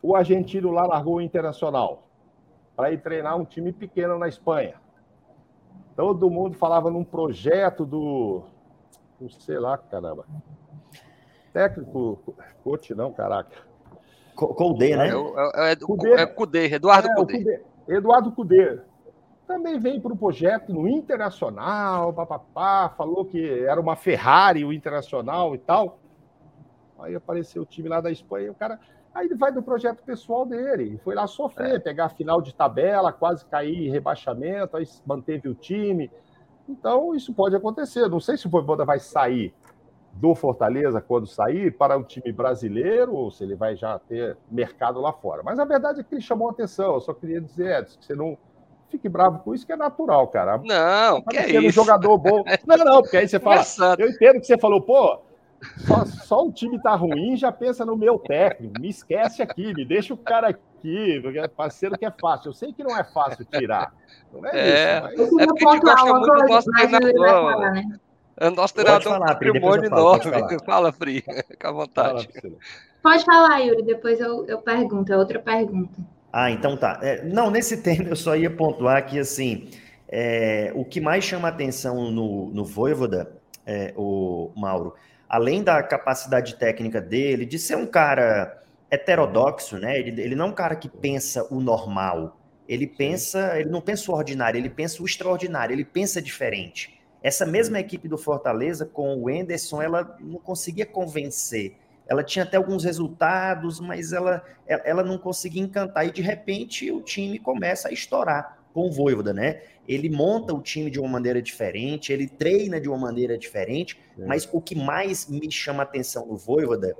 o argentino lá largou o internacional, para ir treinar um time pequeno na Espanha. Todo mundo falava num projeto do. Sei lá, caramba. Técnico. Coach, não, caraca. Cudê, né? É, é, é, Cudê, é Cudê, Eduardo é, Cudê. Cudê. Eduardo Cudê. Também veio para o projeto no Internacional, papapá, falou que era uma Ferrari o Internacional e tal. Aí apareceu o time lá da Espanha e o cara. Aí ele vai do projeto pessoal dele, foi lá sofrer, é. pegar a final de tabela, quase cair em rebaixamento, aí manteve o time. Então, isso pode acontecer. Não sei se o Voivoda vai sair do Fortaleza quando sair para o time brasileiro ou se ele vai já ter mercado lá fora. Mas a verdade é que ele chamou a atenção. Eu só queria dizer, Edson, que você não fique bravo com isso, que é natural, cara. Não, tá que é isso. um jogador bom. Não, não, porque aí você fala. (laughs) Eu entendo que você falou, pô, só, só o time tá ruim, já pensa no meu técnico. Me esquece aqui, me deixa o cara aqui, porque é parceiro que é fácil. Eu sei que não é fácil tirar. Não é, é isso. Mas... É porque a gente gosta muito do nosso treinador. Né? É o nosso treinador falar, patrimônio enorme. Fala, Fri, (laughs) fica à vontade. Fala, pode falar, Yuri, depois eu, eu pergunto, é outra pergunta. Ah, então tá. É, não, nesse (laughs) tema eu só ia pontuar que, assim, é, o que mais chama atenção no, no Voivoda, é, o Mauro, além da capacidade técnica dele, de ser um cara heterodoxo, né? Ele, ele não é um cara que pensa o normal. Ele pensa, ele não pensa o ordinário, ele pensa o extraordinário, ele pensa diferente. Essa mesma equipe do Fortaleza com o Enderson, ela não conseguia convencer. Ela tinha até alguns resultados, mas ela, ela não conseguia encantar. E de repente o time começa a estourar com o Voivoda, né? Ele monta o time de uma maneira diferente, ele treina de uma maneira diferente, é. mas o que mais me chama a atenção no Voivoda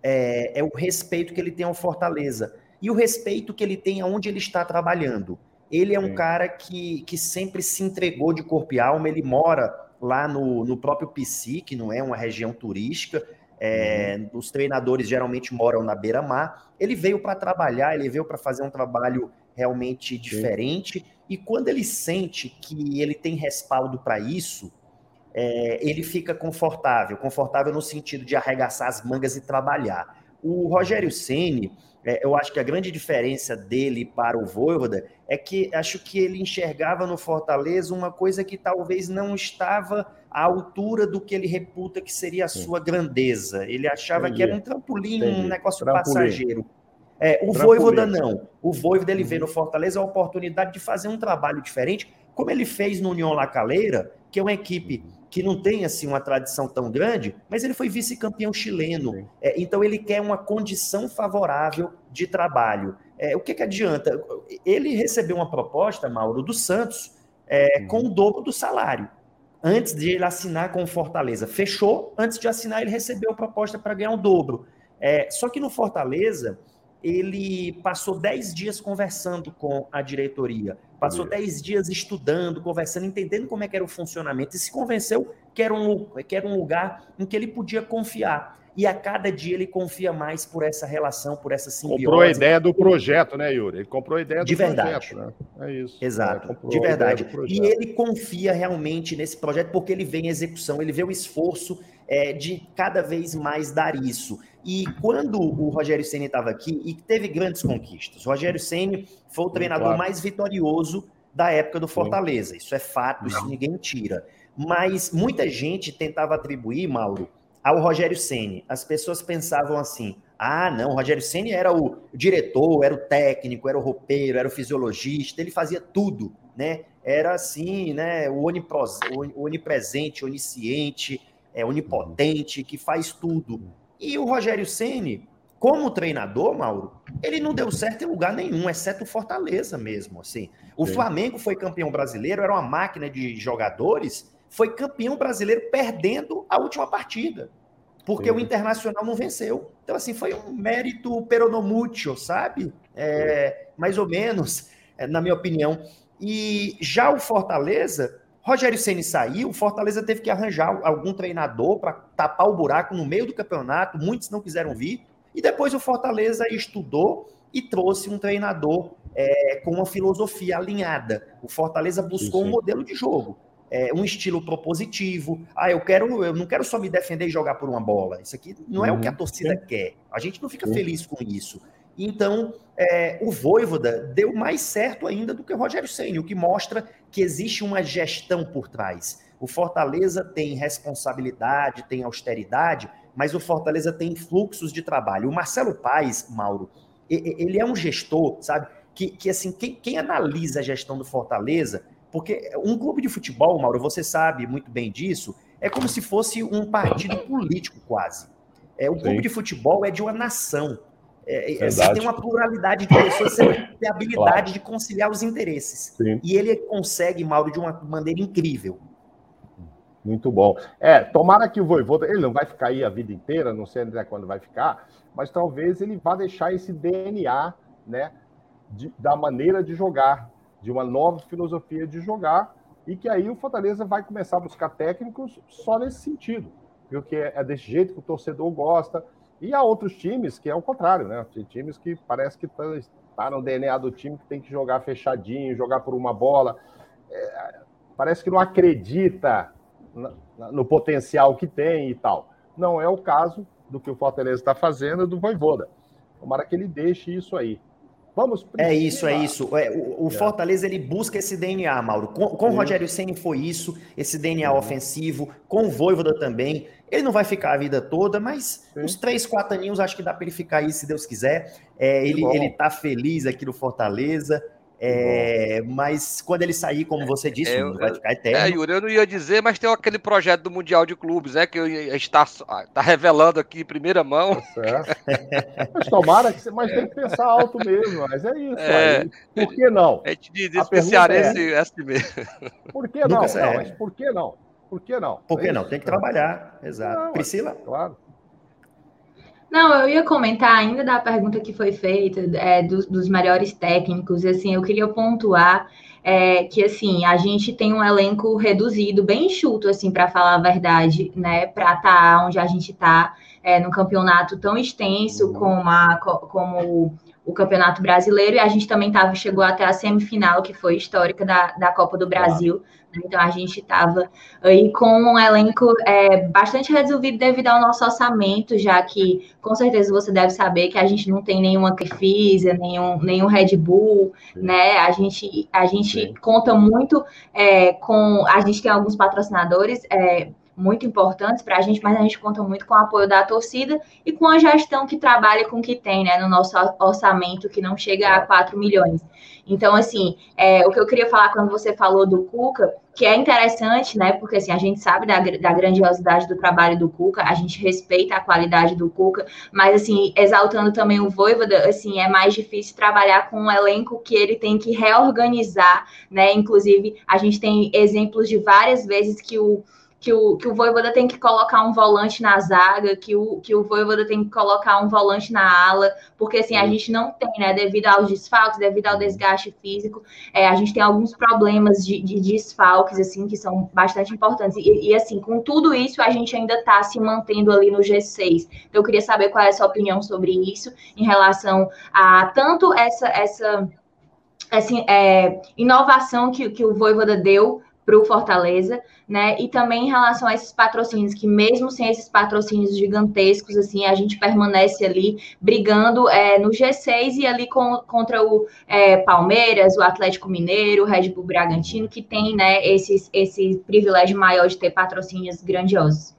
é, é, o respeito que ele tem ao Fortaleza e o respeito que ele tem aonde ele está trabalhando. Ele é um cara que, que sempre se entregou de corpo e alma, ele mora lá no, no próprio PC, que não é uma região turística, é, uhum. Os treinadores geralmente moram na beira-mar. Ele veio para trabalhar, ele veio para fazer um trabalho realmente diferente. Sim. E quando ele sente que ele tem respaldo para isso, é, ele fica confortável, confortável no sentido de arregaçar as mangas e trabalhar. O Rogério Ceni, é, eu acho que a grande diferença dele para o Voivoda é que acho que ele enxergava no Fortaleza uma coisa que talvez não estava à altura do que ele reputa que seria a sua grandeza. Ele achava Entendi. que era um trampolim, Entendi. um negócio trampolim. passageiro. É, o Voivoda não. O Voivoda ele uhum. vê no Fortaleza a oportunidade de fazer um trabalho diferente, como ele fez no União La Calera, que é uma equipe que não tem assim uma tradição tão grande, mas ele foi vice-campeão chileno. É, então ele quer uma condição favorável de trabalho. É, o que, que adianta? Ele recebeu uma proposta, Mauro, do Santos é, com o dobro do salário. Antes de ele assinar com o Fortaleza. Fechou, antes de assinar, ele recebeu a proposta para ganhar o dobro. É, só que no Fortaleza, ele passou 10 dias conversando com a diretoria, passou 10 dias estudando, conversando, entendendo como é que era o funcionamento e se convenceu que era um, que era um lugar em que ele podia confiar. E a cada dia ele confia mais por essa relação, por essa simbiose. Comprou a ideia do projeto, né, Yuri? Ele comprou a ideia do de verdade. projeto, né? É isso. Exato, é, de verdade. E ele confia realmente nesse projeto porque ele vê em execução, ele vê o esforço é, de cada vez mais dar isso. E quando o Rogério Ceni estava aqui, e teve grandes conquistas, o Rogério Ceni foi o treinador claro. mais vitorioso da época do Fortaleza. Isso é fato, Não. isso ninguém tira. Mas muita gente tentava atribuir, Mauro, ao Rogério Ceni. As pessoas pensavam assim: ah, não, o Rogério Ceni era o diretor, era o técnico, era o roupeiro, era o fisiologista, ele fazia tudo, né? Era assim, né? O, onipresente, onisciente, é onipotente, que faz tudo. E o Rogério Ceni, como treinador, Mauro, ele não deu certo em lugar nenhum, exceto o Fortaleza mesmo, assim. O Sim. Flamengo foi campeão brasileiro, era uma máquina de jogadores, foi campeão brasileiro perdendo a última partida, porque Sim. o Internacional não venceu. Então, assim, foi um mérito peronomútil, sabe? É, mais ou menos, é, na minha opinião. E já o Fortaleza Rogério Ceni saiu, o Fortaleza teve que arranjar algum treinador para tapar o buraco no meio do campeonato, muitos não quiseram vir, e depois o Fortaleza estudou e trouxe um treinador é, com uma filosofia alinhada. O Fortaleza buscou sim, sim. um modelo de jogo, é, um estilo propositivo. Ah, eu quero, eu não quero só me defender e jogar por uma bola. Isso aqui não é o que a uhum. torcida sim. quer. A gente não fica feliz com isso. Então, é, o Voivoda deu mais certo ainda do que o Rogério Senna, o que mostra que existe uma gestão por trás. O Fortaleza tem responsabilidade, tem austeridade, mas o Fortaleza tem fluxos de trabalho. O Marcelo Paes, Mauro, ele é um gestor, sabe? Que, que assim, quem, quem analisa a gestão do Fortaleza, porque um clube de futebol, Mauro, você sabe muito bem disso, é como se fosse um partido político quase. É, o clube de futebol é de uma nação. É, é você tem uma pluralidade de pessoas, você tem a (laughs) habilidade claro. de conciliar os interesses. Sim. E ele consegue, Mauro, de uma maneira incrível. Muito bom. É, tomara que o Voivoda, ele não vai ficar aí a vida inteira, não sei até quando vai ficar, mas talvez ele vá deixar esse DNA, né, de, da maneira de jogar, de uma nova filosofia de jogar, e que aí o Fortaleza vai começar a buscar técnicos só nesse sentido, porque é desse jeito que o torcedor gosta, e há outros times que é o contrário, né? Tem times que parece que está tá no DNA do time que tem que jogar fechadinho, jogar por uma bola. É, parece que não acredita no, no potencial que tem e tal. Não é o caso do que o Fortaleza está fazendo do Voivoda. Tomara que ele deixe isso aí. Vamos É isso, é isso. É, o, o é. Fortaleza ele busca esse DNA, Mauro. Com, com o Rogério Ceni foi isso, esse DNA uhum. ofensivo. Com o Voivoda também. Ele não vai ficar a vida toda, mas Sim. uns três, quatro aninhos acho que dá para ele ficar aí, se Deus quiser. É, ele, ele tá feliz aqui no Fortaleza. É, mas quando ele sair, como você disse, é, vai ficar eterno. É, Yuri, eu não ia dizer, mas tem aquele projeto do Mundial de Clubes, né? Que está tá revelando aqui em primeira mão. Tá (laughs) mas tomara que você, mas tem que pensar alto mesmo, mas é isso. É, aí. Por que não? A gente diz isso especiarense é, assim mesmo. Por que não? não mas por que não? Por que não? Por que é não? Tem que trabalhar, exato. Não, Priscila? Claro. Não, eu ia comentar ainda da pergunta que foi feita é, dos, dos melhores técnicos. Assim, eu queria pontuar é, que assim a gente tem um elenco reduzido, bem enxuto, assim, para falar a verdade, né? Para estar tá onde a gente está é, no campeonato tão extenso uhum. como, a, como o Campeonato Brasileiro e a gente também tava, chegou até a semifinal, que foi histórica da, da Copa do Brasil. Então a gente estava aí com um elenco é, bastante resolvido devido ao nosso orçamento, já que com certeza você deve saber que a gente não tem nenhuma Crefisa, nenhum, nenhum Red Bull, né? A gente, a gente conta muito é, com. A gente tem alguns patrocinadores. É, muito importantes para a gente, mas a gente conta muito com o apoio da torcida e com a gestão que trabalha com o que tem, né, no nosso orçamento, que não chega a 4 milhões. Então, assim, é, o que eu queria falar quando você falou do Cuca, que é interessante, né? Porque assim, a gente sabe da, da grandiosidade do trabalho do Cuca, a gente respeita a qualidade do Cuca, mas assim, exaltando também o Voivoda, assim, é mais difícil trabalhar com um elenco que ele tem que reorganizar, né? Inclusive, a gente tem exemplos de várias vezes que o que o, que o Voivoda tem que colocar um volante na zaga, que o, que o Voivoda tem que colocar um volante na ala, porque assim, a gente não tem, né, devido aos desfalques, devido ao desgaste físico, é, a gente tem alguns problemas de, de desfalques, assim, que são bastante importantes, e, e, assim, com tudo isso, a gente ainda está se mantendo ali no G6, então eu queria saber qual é a sua opinião sobre isso, em relação a tanto essa, essa assim, é, inovação que, que o Voivoda deu para o Fortaleza, né? E também em relação a esses patrocínios, que mesmo sem esses patrocínios gigantescos, assim, a gente permanece ali brigando é, no G6 e ali com, contra o é, Palmeiras, o Atlético Mineiro, o Red Bull Bragantino, que tem, né, esses, esse privilégio maior de ter patrocínios grandiosos.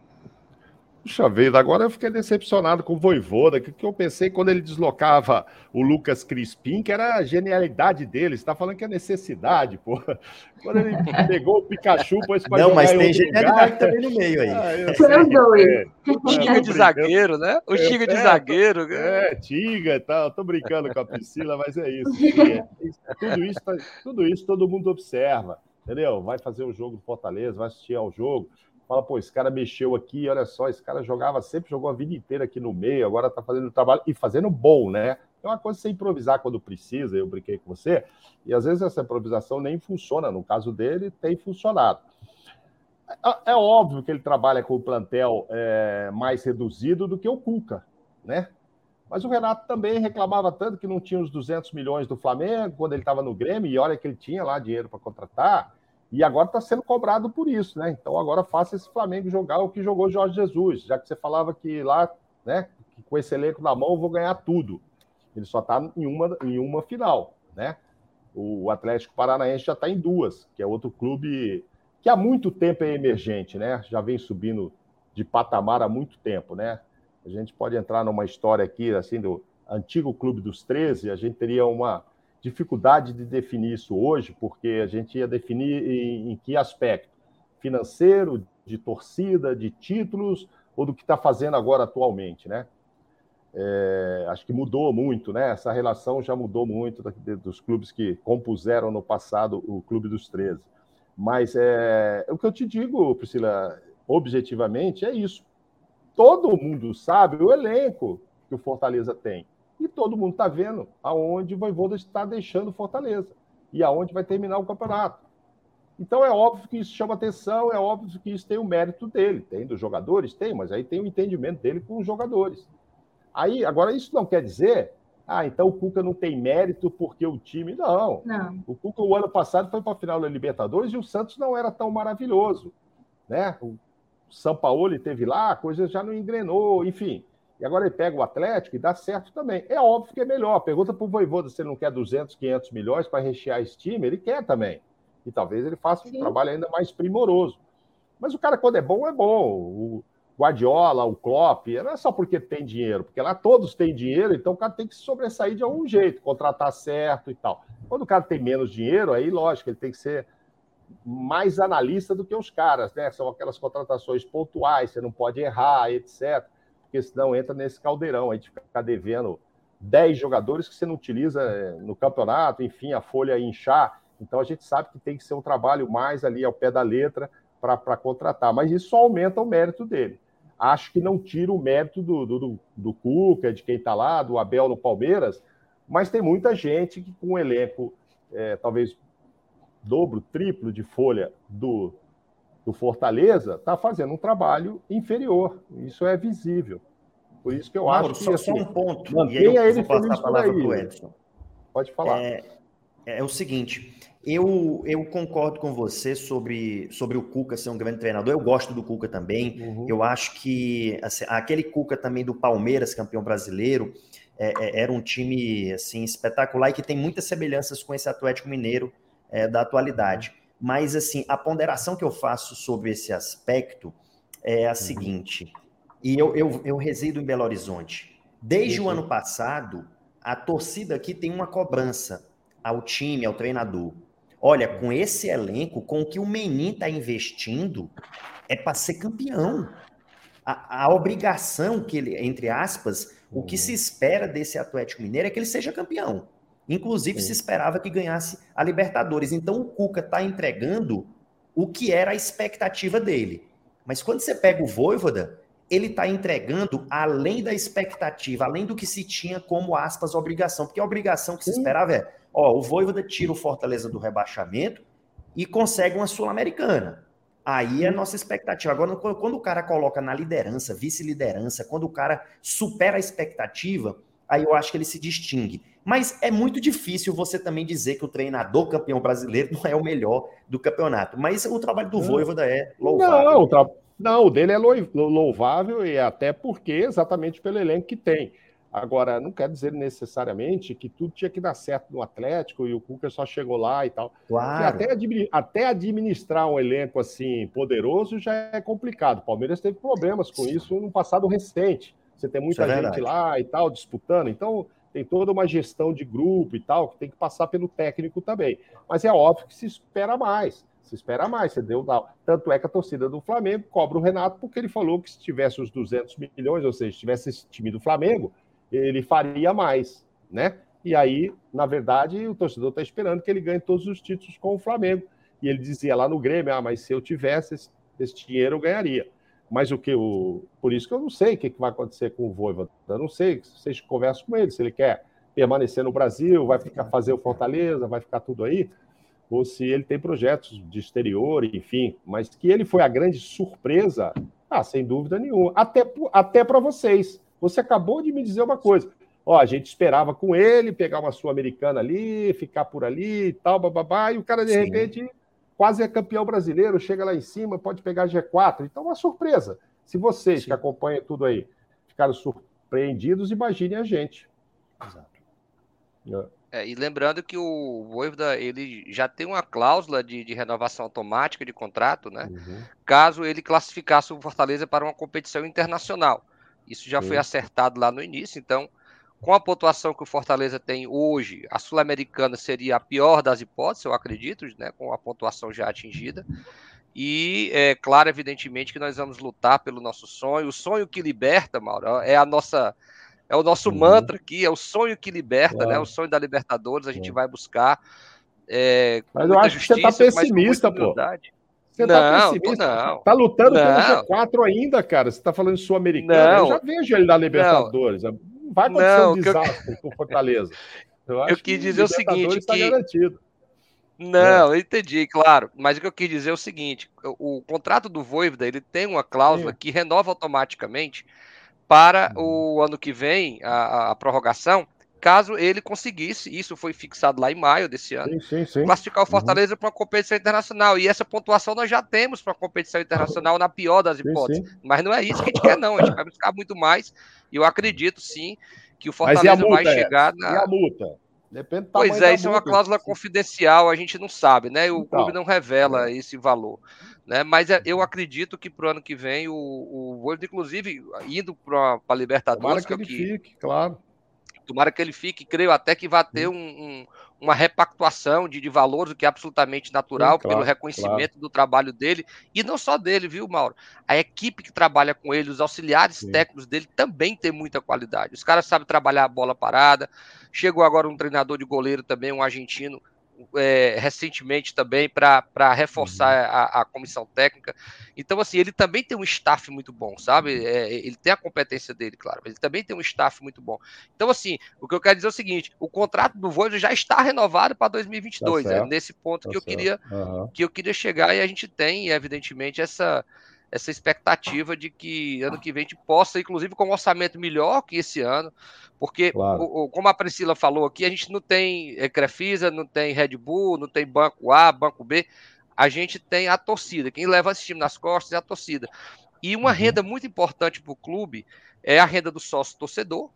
Puxa vida, agora eu fiquei decepcionado com o Voivoda, que, que eu pensei quando ele deslocava o Lucas Crispim, que era a genialidade dele. Você tá falando que é necessidade, pô. (laughs) Quando ele pegou o Pikachu, pôs pra Não, mas tem genialidade lugar. também no meio aí. Ah, Foi dois. É, o Tiga de zagueiro, né? O Tiga de é, zagueiro. É, Tiga e tal. Tô brincando com a Priscila, mas é isso. (laughs) É, tudo, isso tá, tudo isso todo mundo observa, entendeu? Vai fazer o jogo do Fortaleza, vai assistir ao jogo fala, pô, esse cara mexeu aqui, olha só, esse cara jogava, sempre jogou a vida inteira aqui no meio, agora tá fazendo trabalho e fazendo bom, né? É uma coisa você improvisar quando precisa, eu brinquei com você, e às vezes essa improvisação nem funciona. No caso dele, tem funcionado. É, é óbvio que ele trabalha com o plantel é, mais reduzido do que o Cuca, né? Mas o Renato também reclamava tanto que não tinha os 200 milhões do Flamengo quando ele estava no Grêmio, e olha que ele tinha lá dinheiro para contratar. E agora está sendo cobrado por isso, né? Então agora faça esse Flamengo jogar o que jogou Jorge Jesus, já que você falava que lá, né, que com esse elenco na mão eu vou ganhar tudo. Ele só está em uma, em uma final, né? O Atlético Paranaense já está em duas, que é outro clube que há muito tempo é emergente, né? Já vem subindo de patamar há muito tempo, né? A gente pode entrar numa história aqui, assim, do antigo Clube dos 13, a gente teria uma dificuldade de definir isso hoje, porque a gente ia definir em, em que aspecto? Financeiro, de torcida, de títulos, ou do que está fazendo agora atualmente, né? É, acho que mudou muito, né? Essa relação já mudou muito dos clubes que compuseram no passado o Clube dos 13. Mas é, o que eu te digo, Priscila, objetivamente, é isso. Todo mundo sabe o elenco que o Fortaleza tem. E todo mundo está vendo aonde o Voivoda está deixando Fortaleza e aonde vai terminar o campeonato. Então é óbvio que isso chama atenção, é óbvio que isso tem o mérito dele. Tem dos jogadores? Tem, mas aí tem o entendimento dele com os jogadores. Aí, agora, isso não quer dizer, ah, então o Cuca não tem mérito porque o time. Não. não. O Cuca, o ano passado, foi para a final da Libertadores e o Santos não era tão maravilhoso. Né? O São Paulo teve lá, a coisa já não engrenou, enfim. E agora ele pega o Atlético e dá certo também. É óbvio que é melhor. Pergunta para o Voivoda se ele não quer 200, 500 milhões para rechear esse time. Ele quer também. E talvez ele faça um Sim. trabalho ainda mais primoroso. Mas o cara, quando é bom, é bom. O Guardiola, o Klopp, não é só porque tem dinheiro, porque lá todos têm dinheiro, então o cara tem que se sobressair de algum jeito, contratar certo e tal. Quando o cara tem menos dinheiro, aí, lógico, ele tem que ser mais analista do que os caras, né? São aquelas contratações pontuais, você não pode errar, etc porque senão entra nesse caldeirão aí de ficar devendo 10 jogadores que você não utiliza eh, no campeonato, enfim, a folha inchar. Então a gente sabe que tem que ser um trabalho mais ali ao pé da letra para contratar, mas isso aumenta o mérito dele. Acho que não tira o mérito do, do, do Cuca, de quem está lá, do Abel no Palmeiras, mas tem muita gente que com um elenco é, talvez dobro, triplo de folha do, do Fortaleza está fazendo um trabalho inferior. Isso é visível. Por isso que eu Mauro, acho que. Só, assim, só um ponto. Mantenha ele feliz a palavra para o Edson. Pode falar. É, é, o seguinte. Eu, eu concordo com você sobre, sobre o Cuca ser um grande treinador. Eu gosto do Cuca também. Uhum. Eu acho que assim, aquele Cuca também do Palmeiras, campeão brasileiro, é, é, era um time assim espetacular e que tem muitas semelhanças com esse Atlético Mineiro é, da atualidade. Mas, assim, a ponderação que eu faço sobre esse aspecto é a uhum. seguinte, e eu, eu, eu resido em Belo Horizonte. Desde o ano passado, a torcida aqui tem uma cobrança ao time, ao treinador. Olha, com esse elenco, com o que o Menin está investindo, é para ser campeão. A, a, obrigação que ele, entre aspas, o que se uhum. espera desse Atlético Mineiro é que ele seja campeão. Inclusive, Sim. se esperava que ganhasse a Libertadores. Então, o Cuca está entregando o que era a expectativa dele. Mas quando você pega o Voivoda, ele está entregando além da expectativa, além do que se tinha como aspas obrigação, porque a obrigação que se esperava é, ó, o Voivoda tira o Fortaleza do rebaixamento e consegue uma sul-americana. Aí é a nossa expectativa. Agora, quando o cara coloca na liderança, vice-liderança, quando o cara supera a expectativa, aí eu acho que ele se distingue. Mas é muito difícil você também dizer que o treinador campeão brasileiro (laughs) não é o melhor do campeonato. Mas o trabalho do Voivoda é louvável. Não, o, tra... não, o dele é louvável e até porque exatamente pelo elenco que tem. Agora, não quer dizer necessariamente que tudo tinha que dar certo no Atlético e o Cuca só chegou lá e tal. Claro. Até, até, administrar um elenco assim poderoso já é complicado. O Palmeiras teve problemas com isso no passado recente. Você tem muita é gente lá e tal disputando. Então, tem toda uma gestão de grupo e tal, que tem que passar pelo técnico também. Mas é óbvio que se espera mais. Se espera mais, você deu Tanto é que a torcida do Flamengo cobra o Renato, porque ele falou que se tivesse os 200 milhões, ou seja, se tivesse esse time do Flamengo, ele faria mais, né? E aí, na verdade, o torcedor está esperando que ele ganhe todos os títulos com o Flamengo. E ele dizia lá no Grêmio: ah, mas se eu tivesse esse, esse dinheiro, eu ganharia. Mas o que o. Por isso que eu não sei o que, vai acontecer com o Voivoda. Eu não sei, vocês conversam com ele, se ele quer permanecer no Brasil, vai ficar fazer o Fortaleza, vai ficar tudo aí, ou se ele tem projetos de exterior, enfim. Mas que ele foi a grande surpresa, ah, sem dúvida nenhuma. Até, até para vocês. Você acabou de me dizer uma coisa. Ó, a gente esperava com ele pegar uma sul-americana ali, ficar por ali e tal, bababá, e o cara de Sim. repente quase é campeão brasileiro, chega lá em cima, pode pegar G4. Então, uma surpresa. Se vocês Sim. que acompanham tudo aí ficaram surpreendidos, imaginem a gente. Exato. É. É, e lembrando que o Voivoda ele já tem uma cláusula de, de renovação automática de contrato, né? Uhum. Caso ele classificasse o Fortaleza para uma competição internacional. Isso já Sim. foi acertado lá no início, então com a pontuação que o Fortaleza tem hoje, a Sul-Americana seria a pior das hipóteses, eu acredito, né, com a pontuação já atingida. E é claro, evidentemente, que nós vamos lutar pelo nosso sonho. O sonho que liberta, Mauro, é a nossa. É o nosso uhum. mantra aqui, é o sonho que liberta, né? O sonho da Libertadores, a gente vai buscar. É, mas eu acho que você está pessimista, pô. Você tá não, tá pessimista. Não. Tá lutando não. pelo G4 ainda, cara. Você tá falando sul-americano. Eu já vejo ele na Libertadores. Não vai acontecer não, um desastre eu... com Fortaleza. Eu, eu quis dizer o seguinte: tá que... garantido. Não, é. eu entendi, claro. Mas o que eu quis dizer é o seguinte: o, o contrato do Voivoda ele tem uma cláusula Sim. que renova automaticamente para uhum. o ano que vem a, a, prorrogação, caso ele conseguisse, isso foi fixado lá em maio desse ano, sim, sim, classificar o uhum. Fortaleza uhum. para uma competição internacional. E essa pontuação nós já temos para a competição internacional na pior das hipóteses. Mas não é isso que a gente quer, não. A gente vai buscar muito mais e eu acredito sim que o Fortaleza vai chegar na. E a multa? Depende do Pois é, isso multa. é uma cláusula confidencial, a gente não sabe, né? O então, clube não revela é. esse valor. Né? Mas é, eu acredito que para o ano que vem o, o inclusive, indo para a Libertadores. Tomara que ele fique, claro. Tomara que ele fique, creio até que vai ter um, um, uma repactuação de, de valores, o que é absolutamente natural, Sim, claro, pelo reconhecimento claro. do trabalho dele, e não só dele, viu, Mauro? A equipe que trabalha com ele, os auxiliares Sim. técnicos dele também tem muita qualidade. Os caras sabem trabalhar a bola parada. Chegou agora um treinador de goleiro também, um argentino, é, recentemente também para reforçar uhum. a, a, comissão técnica. Então, assim, ele também tem um staff muito bom, sabe? É, ele tem a competência dele, claro, mas ele também tem um staff muito bom. Então, assim, o que eu quero dizer é o seguinte: o contrato do Voivoda já está renovado para 2022. Tá é nesse ponto tá que, eu queria, uhum. que eu queria chegar e a gente tem, evidentemente, essa essa expectativa de que ano que vem a gente possa, inclusive com um orçamento melhor que esse ano, porque, claro. o, o, como a Priscila falou aqui, a gente não tem é, Crefisa, não tem Red Bull, não tem Banco A, Banco B, a gente tem a torcida. Quem leva esse time nas costas é a torcida. E uma uhum. renda muito importante para o clube é a renda do sócio torcedor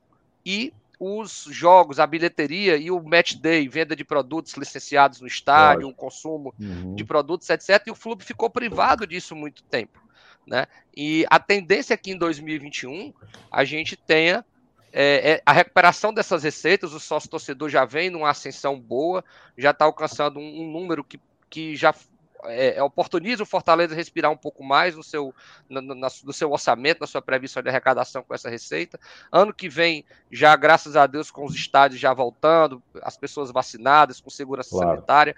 e os jogos, a bilheteria e o match day, venda de produtos licenciados no estádio, o consumo uhum. de produtos, etc. E o clube ficou privado disso muito tempo Né? E a tendência é que em 2021 a gente tenha é, é, a recuperação dessas receitas, o sócio torcedor já vem numa ascensão boa, já está alcançando um, um, número que, que já é, é, oportuniza o Fortaleza respirar um pouco mais no seu, no, no, no, seu orçamento, na sua previsão de arrecadação com essa receita. Ano que vem, já graças a Deus, com os estádios já voltando, as pessoas vacinadas, com segurança claro. sanitária,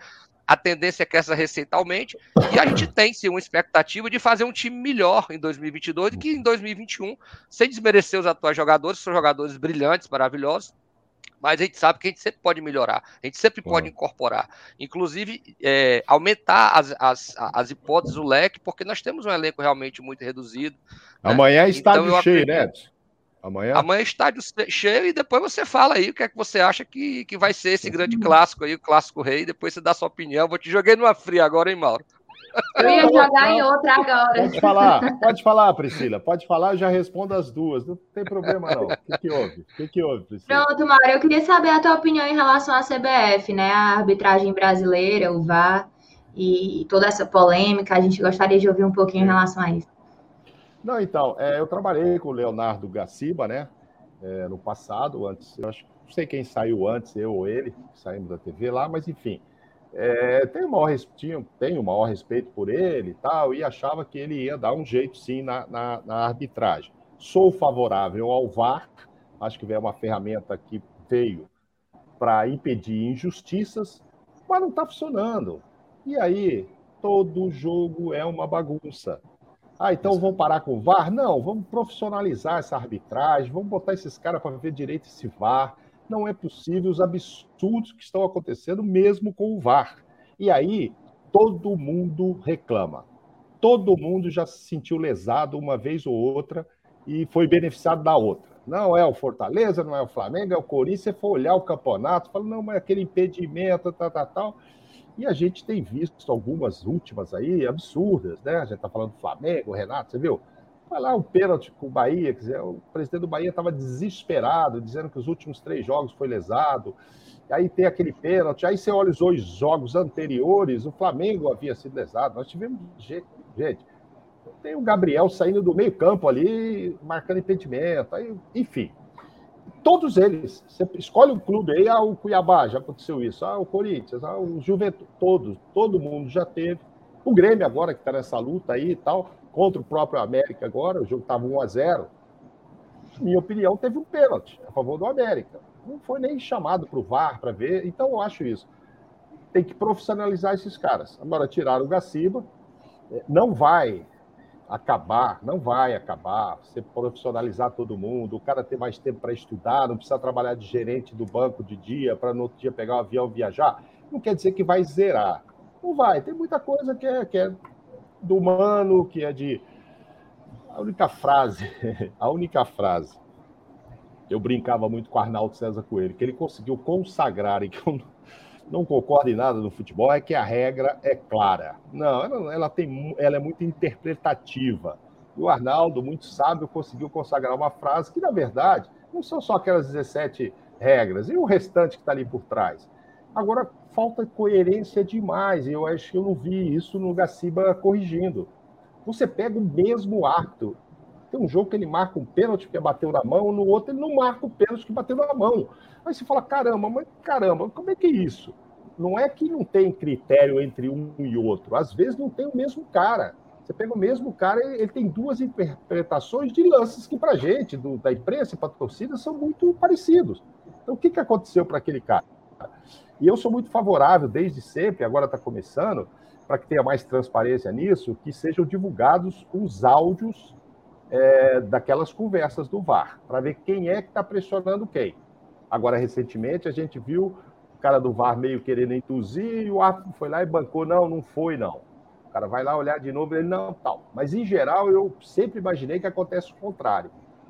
a tendência é que essa receita aumente e a gente tem sim uma expectativa de fazer um time melhor em 2022 do que em 2021, sem desmerecer os atuais jogadores, são jogadores brilhantes, maravilhosos, mas a gente sabe que a gente sempre pode melhorar, a gente sempre pode incorporar, inclusive é, aumentar as, as, as hipóteses, o leque, porque nós temos um elenco realmente muito reduzido. Né? Amanhã é estádio então, cheio, né? Amanhã? Amanhã é estádio cheio e depois você fala aí o que é que você acha que, que vai ser esse grande clássico aí, o clássico rei. Depois você dá sua opinião. Vou te joguei numa fria agora, hein, Mauro? Eu ia jogar em outra agora. Pode falar, pode falar, Priscila. Pode falar, eu já respondo as duas. Não tem problema, não. O que, que houve? O que, que houve, Priscila? Pronto, Mauro. Eu queria saber a tua opinião em relação à CBF, né? A arbitragem brasileira, o VAR e toda essa polêmica. A gente gostaria de ouvir um pouquinho em relação a isso. Não, então, é, eu trabalhei com o Leonardo Gaciba, né? É, no passado, antes, eu acho, não sei quem saiu antes, eu ou ele, saímos da TV lá, mas enfim, é, tenho, o maior, tinha, tenho o maior respeito por ele e tal, e achava que ele ia dar um jeito sim na, na, na arbitragem. Sou favorável ao VAR, acho que é uma ferramenta que veio para impedir injustiças, mas não está funcionando. E aí, todo jogo é uma bagunça. Ah, então vamos parar com o VAR? Não, vamos profissionalizar essa arbitragem, vamos botar esses caras para ver direito esse VAR. Não é possível os absurdos que estão acontecendo mesmo com o VAR. E aí, todo mundo reclama. Todo mundo já se sentiu lesado uma vez ou outra e foi beneficiado da outra. Não é o Fortaleza, não é o Flamengo, é o Corinthians. Você for olhar o campeonato, fala, não, mas aquele impedimento, tal, tal, tal. E a gente tem visto algumas últimas aí absurdas, né? A gente está falando do Flamengo, Renato, você viu? Vai lá o pênalti com o Bahia, quer dizer, o presidente do Bahia estava desesperado, dizendo que os últimos três jogos foi lesado. E aí tem aquele pênalti, aí você olha os dois jogos anteriores, o Flamengo havia sido lesado. Nós tivemos gente, gente tem o Gabriel saindo do meio campo ali, marcando impedimento, aí, enfim todos eles. Você escolhe um clube aí, ah, o Cuiabá, já aconteceu isso, ah, o Corinthians, ah, o Juventude, todos, todo mundo já teve. O Grêmio agora, que está nessa luta aí e tal, contra o próprio América agora, o jogo estava 1 a 0 Minha opinião, teve um pênalti a favor do América. Não foi nem chamado para o VAR para ver, então eu acho isso. Tem que profissionalizar esses caras. Agora, tirar o Gaciba, eh, não vai acabar, não vai acabar, você profissionalizar todo mundo, o cara ter mais tempo para estudar, não precisa trabalhar de gerente do banco de dia para no outro dia pegar o um avião e viajar, não quer dizer que vai zerar. Não vai, tem muita coisa que é, que é do humano, que é de. A única frase, (laughs) a única frase, eu brincava muito com o Arnaldo César Coelho, que ele conseguiu consagrar, e que eu não concorda em nada no futebol é que a regra é clara. Não, ela, ela, tem, ela é muito interpretativa. E o Arnaldo, muito sábio, conseguiu consagrar uma frase que, na verdade, não são só aquelas 17 regras, e o restante que está ali por trás. Agora, falta coerência demais, e eu acho que eu não vi isso no Gaciba corrigindo. Você pega o mesmo ato. Tem um jogo que ele marca um pênalti que bateu na mão, no outro ele não marca o pênalti que bateu na mão. Aí você fala, caramba, mas caramba, como é que é isso? Não é que não tem critério entre um e outro. Às vezes não tem o mesmo cara. Você pega o mesmo cara, ele tem duas interpretações de lances que, para gente, do, da imprensa e para a torcida, são muito parecidos. Então, o que, que aconteceu para aquele cara? E eu sou muito favorável, desde sempre, agora está começando, para que tenha mais transparência nisso, que sejam divulgados os áudios é, daquelas conversas do VAR, para ver quem é que está pressionando quem. Agora, recentemente, a gente viu o cara do VAR meio querendo intuzir e o árbitro foi lá e bancou. Não, não foi, não. O cara vai lá olhar de novo ele, não, tal. Mas, em geral, eu sempre imaginei que acontece o contrário.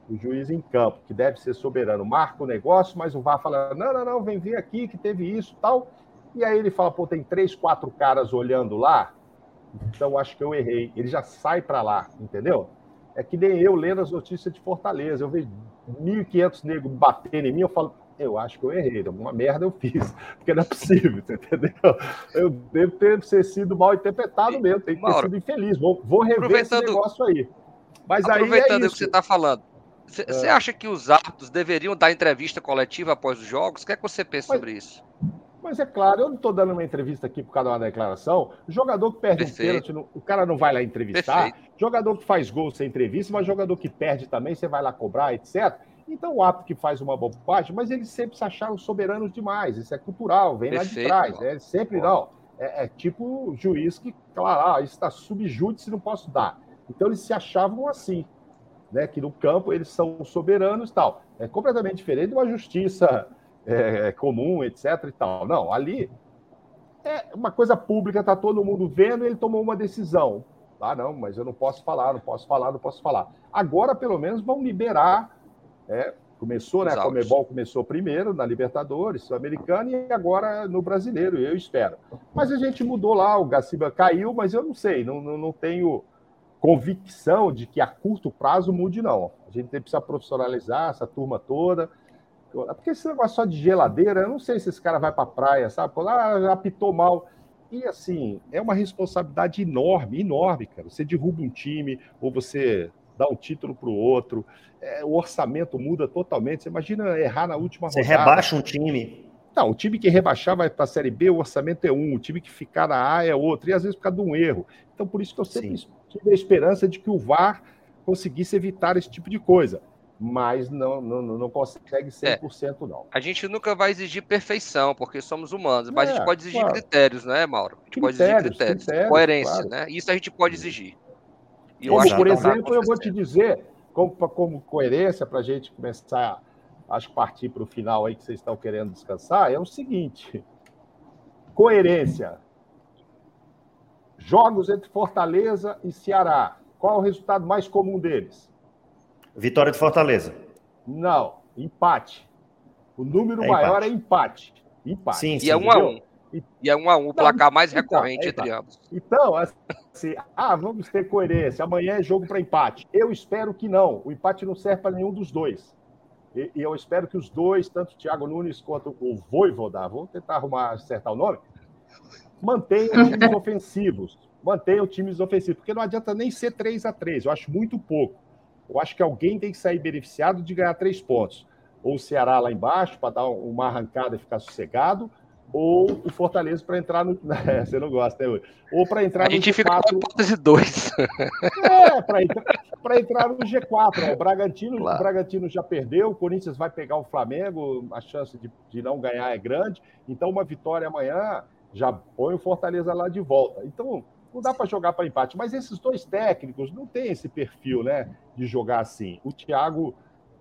O juiz em campo, que deve ser soberano, marca o negócio, mas o VAR fala, não, não, não, vem ver aqui que teve isso tal. E aí ele fala, pô, tem três, quatro caras olhando lá, então acho que eu errei. Ele já sai para lá, entendeu? É que nem eu lendo as notícias de Fortaleza. Eu vejo 1.500 negros batendo em mim, eu falo, eu acho que eu errei, uma merda eu fiz, (laughs) porque não é possível, (laughs) entendeu? Eu devo ter sido mal interpretado mesmo, tenho que ter sido infeliz, vou, vou rever esse negócio aí. Mas aproveitando aí é o que você está falando, você é. acha que os árbitros deveriam dar entrevista coletiva após os jogos? O que é que você pensa mas, sobre isso? Mas é claro, eu não estou dando uma entrevista aqui por causa de uma declaração. Jogador que perde Perfeito. um pênalti, o cara não vai lá entrevistar. Perfeito. Jogador que faz gol sem entrevista, mas jogador que perde também, você vai lá cobrar, etc. Então o árbitro que faz uma bobagem, mas eles sempre se acharam soberanos demais. Isso é cultural, vem Perfeito, lá de trás. É sempre não. É, é tipo juiz que, claro, ah, isso está subjúdice, não posso dar. Então eles se achavam assim né, que no campo eles são soberanos e tal. É completamente diferente de uma justiça é, comum, etc. e tal. Não, ali é uma coisa pública, está todo mundo vendo e ele tomou uma decisão. Ah, não, mas eu não posso falar, não posso falar, não posso falar. Agora, pelo menos, vão liberar. É, começou, né? A Comebol começou primeiro na Libertadores, Sul-Americana, e agora no Brasileiro, eu espero. Mas a gente mudou lá, o Gaciba caiu, mas eu não sei, não, não, não tenho convicção de que a curto prazo mude, não. A gente precisa profissionalizar essa turma toda. Porque esse negócio só de geladeira, eu não sei se esse cara vai para a praia, sabe? Lá ah, apitou mal. E assim, é uma responsabilidade enorme, enorme, cara. Você derruba um time, ou você dá um título para o outro, é, o orçamento muda totalmente. Você imagina errar na última você rodada. Você rebaixa um time. Não, o time que rebaixar vai para a Série B, o orçamento é um, o time que ficar na A é outro, e às vezes por causa de um erro. Então, por isso que eu sempre Sim tive a esperança de que o VAR conseguisse evitar esse tipo de coisa. Mas não, não, não consegue 100% é. não. A gente nunca vai exigir perfeição, porque somos humanos, mas é, a gente pode exigir claro. critérios, né, Mauro? A gente critérios, pode exigir critérios, critérios coerência, claro. né? Isso a gente pode exigir. E como, por tá exemplo, eu vou te dizer, como, como coerência, para a gente começar, acho partir para o final aí que vocês estão querendo descansar, é o seguinte: coerência. Jogos entre Fortaleza e Ceará. Qual é o resultado mais comum deles? Vitória de Fortaleza. Não, empate. O número é maior empate. é empate. Empate. Sim, sim, e é um a um. E é um a um, o placar mais então, recorrente então, entre ambos. Então, assim, ah, vamos ter coerência. Amanhã é jogo para empate. Eu espero que não. O empate não serve para nenhum dos dois. E, e, eu espero que os dois, tanto o Thiago Nunes quanto o Voivoda, vou tentar arrumar, acertar o nome, mantenham times (laughs) ofensivos. Mantenham times ofensivos, porque não adianta nem ser 3 a 3 Eu acho muito pouco. Eu acho que alguém tem que sair beneficiado de ganhar três pontos. Ou o Ceará lá embaixo, para dar uma arrancada e ficar sossegado, ou o Fortaleza para entrar no. (laughs) É, você não gosta, né? Ou para entrar a no G4. A gente fica com a hipótese 2. É, para entrar, entrar no G4. Ó. O, Bragantino, claro. o Bragantino já perdeu, o Corinthians vai pegar o Flamengo, a chance de, de não ganhar é grande. Então, uma vitória amanhã já põe o Fortaleza lá de volta. Então, não dá para jogar para empate. Mas esses dois técnicos não têm esse perfil, né, de jogar assim. O Thiago,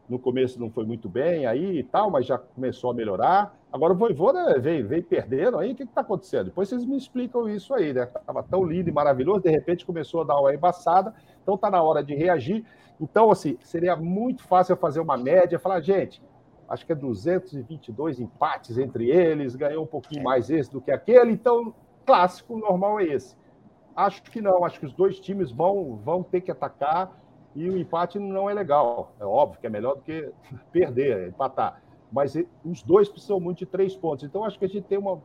no começo, não foi muito bem aí e tal, mas já começou a melhorar. Agora o Voivoda veio, veio perdendo aí. O que está acontecendo? Depois vocês me explicam isso aí, né? Estava tão lindo e maravilhoso, de repente começou a dar uma embaçada. Então está na hora de reagir. Então, assim, seria muito fácil fazer uma média, falar, gente, acho que é 222 empates entre eles, ganhou um pouquinho é. mais esse do que aquele, então clássico normal é esse. Acho que não, acho que os dois times vão, vão ter que atacar e o empate não é legal. É óbvio que é melhor do que (laughs) perder, empatar. Mas os dois precisam muito de três pontos. Então acho que a gente tem uma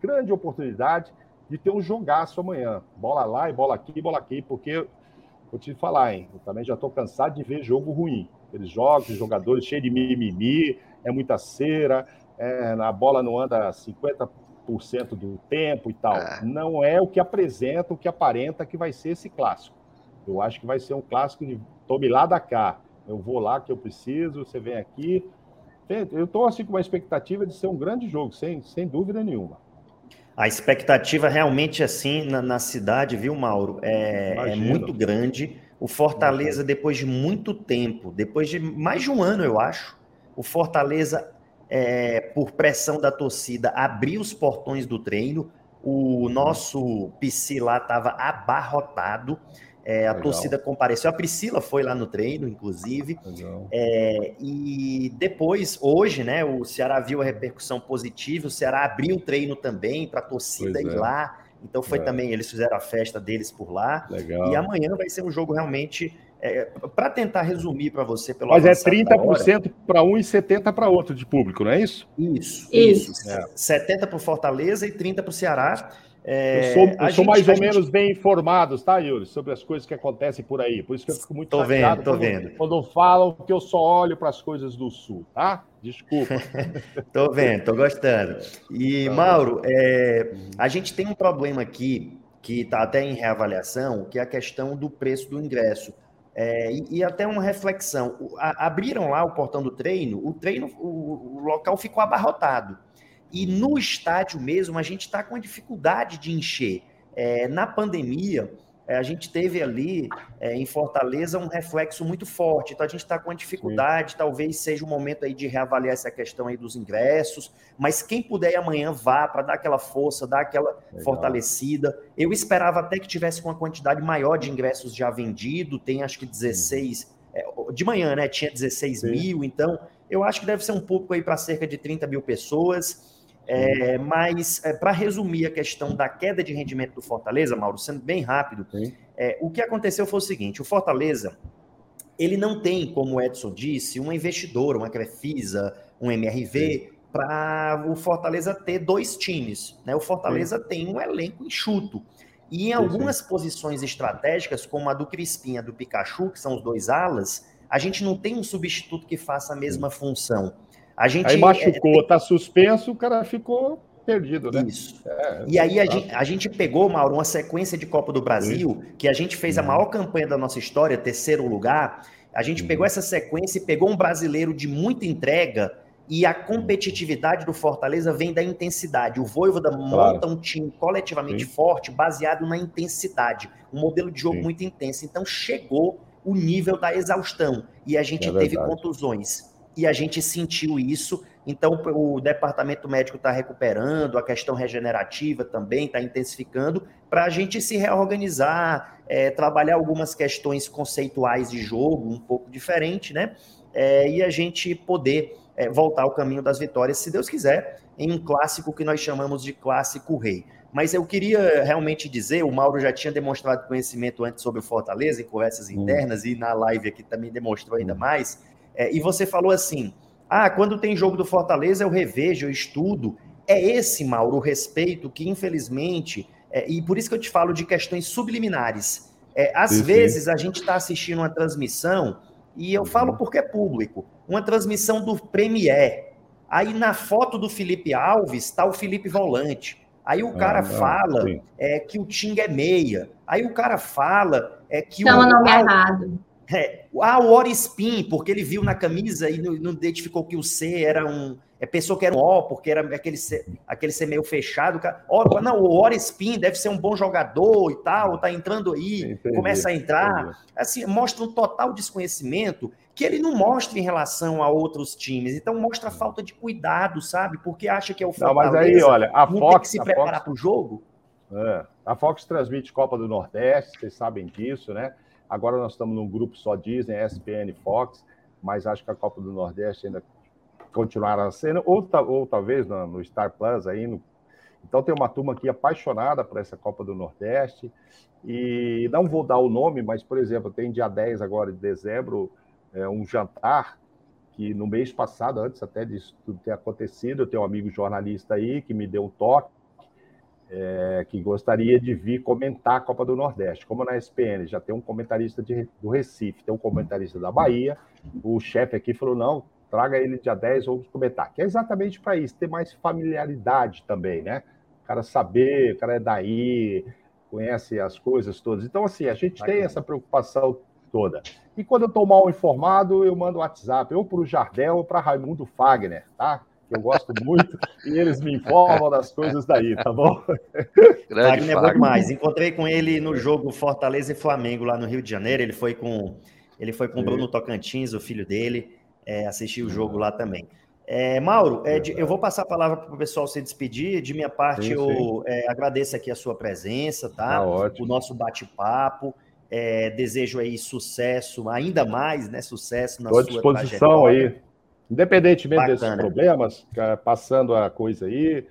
grande oportunidade de ter um jogaço amanhã. Bola lá e bola aqui, bola aqui, porque vou te falar, hein? Eu também já estou cansado de ver jogo ruim. Aqueles jogos, jogadores cheios de mimimi, é muita cera, é, a bola não anda 50% do tempo e tal. É. Não é o que apresenta, o que aparenta que vai ser esse clássico. Eu acho que vai ser um clássico de tome lá da cá. Eu vou lá que eu preciso, você vem aqui. Eu estou assim com uma expectativa de ser um grande jogo, sem, sem dúvida nenhuma. A expectativa realmente assim na, na cidade, viu, Mauro? É, é muito grande. O Fortaleza, depois de muito tempo, depois de mais de um ano, eu acho, o Fortaleza, é, por pressão da torcida, abriu os portões do treino. O nosso PC lá estava abarrotado. É, a Legal. torcida compareceu. A Priscila foi lá no treino, inclusive. É, e depois, hoje, né, o Ceará viu a repercussão positiva. O Ceará abriu o treino também para a torcida ir é. lá. Então foi é. também, eles fizeram a festa deles por lá. Legal. E amanhã vai ser um jogo realmente é, para tentar resumir para você pelo Mas é 30% para um e 70% para outro de público, não é isso? Isso, isso. isso. É. 70% para o Fortaleza e 30% para o Ceará. É, eu sou, eu sou mais ou gente... menos bem informado, tá, Yuri, sobre as coisas que acontecem por aí. Por isso que eu fico muito tô vendo, tô quando, vendo. quando falam que eu só olho para as coisas do Sul, tá? Desculpa. (laughs) tô vendo, tô gostando. E, tá Mauro, é, a gente tem um problema aqui que está até em reavaliação, que é a questão do preço do ingresso. É, e, e, até uma reflexão. A, abriram lá o portão do treino, o treino, o, o local ficou abarrotado. E no estádio mesmo, a gente está com a dificuldade de encher. É, na pandemia, é, a gente teve ali é, em Fortaleza um reflexo muito forte. Então a gente está com a dificuldade, Sim. talvez seja o momento aí de reavaliar essa questão aí dos ingressos. Mas quem puder amanhã vá para dar aquela força, dar aquela Legal. fortalecida. Eu esperava até que tivesse uma quantidade maior de ingressos já vendido. Tem acho que 16 é, de manhã, né? Tinha 16 Sim. mil. Então eu acho que deve ser um público aí para cerca de 30 mil pessoas. É, mas, é, para resumir a questão da queda de rendimento do Fortaleza, Mauro, sendo bem rápido, é, o que aconteceu foi o seguinte: o Fortaleza ele não tem, como o Edson disse, uma investidora, uma Crefisa, um MRV, para o Fortaleza ter dois times. Né? O Fortaleza Sim. tem um elenco enxuto. E em algumas Sim. posições estratégicas, como a do Crispim e a do Pikachu, que são os dois alas, a gente não tem um substituto que faça a mesma função. A gente, aí machucou, é, tá suspenso, o cara ficou perdido, né? Isso. É, e aí a gente, a gente, pegou, Mauro, uma sequência de Copa do Brasil, Isso. que a gente fez a uhum. maior campanha da nossa história, terceiro lugar. A gente uhum. pegou essa sequência e pegou um brasileiro de muita entrega e a competitividade do Fortaleza vem da intensidade. O Voivoda claro. monta um time coletivamente Sim. forte, baseado na intensidade. Um modelo de jogo Sim. muito intenso. Então chegou o nível da exaustão e a gente é teve contusões e a gente sentiu isso. Então, o departamento médico está recuperando, a questão regenerativa também está intensificando, para a gente se reorganizar, é, trabalhar algumas questões conceituais de jogo um pouco diferente, né? É, e a gente poder é, voltar ao caminho das vitórias, se Deus quiser, em um clássico que nós chamamos de clássico rei. Mas eu queria realmente dizer, o Mauro já tinha demonstrado conhecimento antes sobre o Fortaleza, em conversas hum. internas, hum. e na live aqui também demonstrou ainda hum. mais. É, e você falou assim: ah, quando tem jogo do Fortaleza eu revejo, eu estudo. É esse, Mauro, o respeito que, infelizmente, é, e por isso que eu te falo de questões subliminares. É, às sim, vezes sim. a gente está assistindo uma transmissão, e eu uhum. falo porque é público, uma transmissão do Premier. Aí na foto do Felipe Alves está o Felipe Volante. Aí o cara ah, fala é, que o Ting é meia. Aí o cara fala é, que Chama o nome errado. É, ah, o Orispin, porque ele viu na camisa e não, não, identificou que o C era um. É, pensou que era um O, porque era aquele C, aquele C meio fechado. Ó, não, o Orispin deve ser um bom jogador e tal, tá entrando aí, entendi, começa a entrar. Entendi. Assim, mostra um total desconhecimento que ele não mostra em relação a outros times. Então mostra falta de cuidado, sabe? Porque acha que é o Fortaleza. Não, mas aí, olha, a Fox, tem que se preparar para o jogo. É, a Fox transmite Copa do Nordeste, vocês sabem disso, né? Agora nós estamos num grupo só Disney, ESPN, Fox, mas acho que a Copa do Nordeste ainda continuará sendo, ou, ou talvez no, no Star Plus aí. No... Então tem uma turma aqui apaixonada por essa Copa do Nordeste. E não vou dar o nome, mas, por exemplo, tem dia 10 agora de dezembro, é, um jantar que no mês passado, antes até disso tudo ter acontecido, eu tenho um amigo jornalista aí que me deu um toque é, que gostaria de vir comentar a Copa do Nordeste. Como na SPN já tem um comentarista de, do Recife, tem um comentarista da Bahia, o chefe aqui falou: não, traga ele dia 10, vamos comentar. Que é exatamente para isso, ter mais familiaridade também, né? O cara saber, o cara é daí, conhece as coisas todas. Então, assim, a gente tem essa preocupação toda. E quando eu estou mal informado, eu mando WhatsApp, ou para o Jardel ou para Raimundo Fagner, tá? Que eu gosto muito, e eles me informam das coisas daí, tá bom? (laughs) Grande Wagner é bom demais. Encontrei com ele no jogo Fortaleza e Flamengo lá no Rio de Janeiro. Ele foi com ele foi com o Bruno Tocantins, o filho dele, é, assistiu o jogo lá também. É, Mauro, é, de, eu vou passar a palavra para o pessoal se despedir. De minha parte, sim, eu é, agradeço aqui a sua presença, tá? tá o nosso bate-papo. É, desejo aí sucesso, ainda mais, né? Sucesso na Tô sua disposição aí Independentemente Bacana. desses problemas, passando a coisa aí,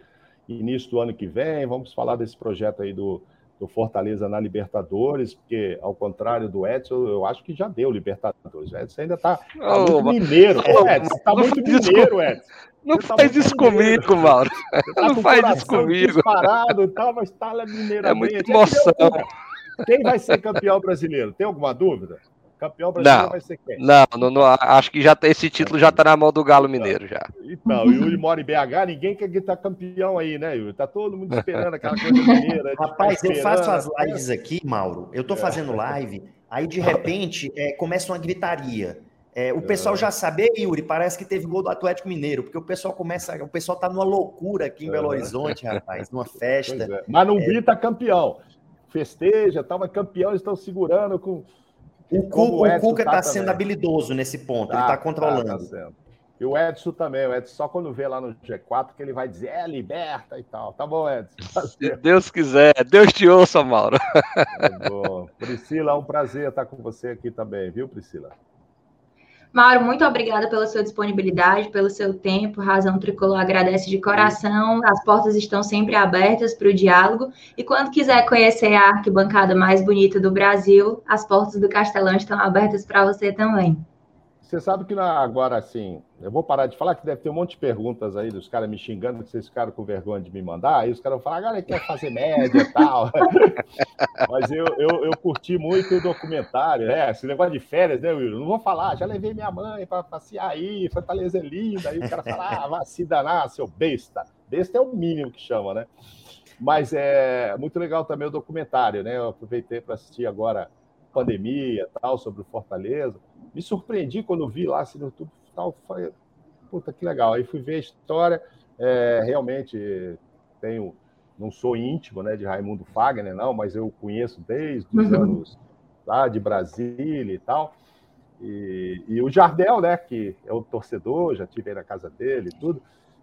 início do ano que vem, vamos falar desse projeto aí do, do Fortaleza na Libertadores, porque, ao contrário do Edson, eu acho que já deu Libertadores. O Edson ainda está tá oh, muito mineiro. Oh, Edson, está muito mineiro, Edson. Não tá faz isso mineiro. comigo, Mauro. Tá não faz isso comigo. Parado e tal, mas está mineiro. É muita emoção. Quem vai ser campeão brasileiro? Tem alguma dúvida? Campeão brasileiro não, vai ser quem? Não, não, não, acho que já esse título já está na mão do Galo Mineiro já. Então, o Yuri mora em BH, ninguém quer estar campeão aí, né, Yuri? Tá todo mundo esperando aquela coisa (laughs) mineira. Rapaz, eu faço as lives aqui, Mauro. Eu tô é. fazendo live, aí de repente é, começa uma gritaria. É, o pessoal é. já sabe, Yuri, parece que teve gol do Atlético Mineiro, porque o pessoal começa, o pessoal tá numa loucura aqui em Belo é. Horizonte, (laughs) rapaz, numa festa. É. Mas não grita campeão. Festeja, tá, mas campeão eles estão segurando com o, Cu, o, Cuca está tá sendo habilidoso nesse ponto, tá, ele está controlando. Tá, e o Edson também, o Edson só quando vê lá no G4 que ele vai dizer, é, liberta e tal. Tá bom, Edson. Se Deus quiser, Deus te ouça, Mauro. Tá bom. Priscila, é um prazer estar com você aqui também, viu, Priscila? Mauro, muito obrigada pela sua disponibilidade, pelo seu tempo. Razão Tricolor agradece de coração. As portas estão sempre abertas para o diálogo. E quando quiser conhecer a arquibancada mais bonita do Brasil, as portas do Castelão estão abertas para você também. Você sabe que agora, assim, eu vou parar de falar que deve ter um monte de perguntas aí dos caras me xingando, que vocês ficaram com vergonha de me mandar, aí os caras vão falar, agora ele quer fazer média e tal. (laughs) Mas eu, eu, eu, curti muito o documentário, né? Esse negócio de férias, né, Will? Não vou falar, já levei minha mãe para passear aí, Fortaleza é linda, aí o cara fala, ah, vai se danar, seu besta. Besta é o mínimo que chama, né? Mas é muito legal também o documentário, né? Eu aproveitei para assistir agora pandemia tal, sobre o Fortaleza me surpreendi quando vi lá assim, no YouTube tal, falei, puta que legal. Aí fui ver a história, é, realmente tenho, não sou íntimo né, de Raimundo Fagner, não, mas eu conheço desde os uhum. anos lá de Brasília e tal. E, e, o Jardel, né, que é o torcedor, já tive aí na casa dele e tudo.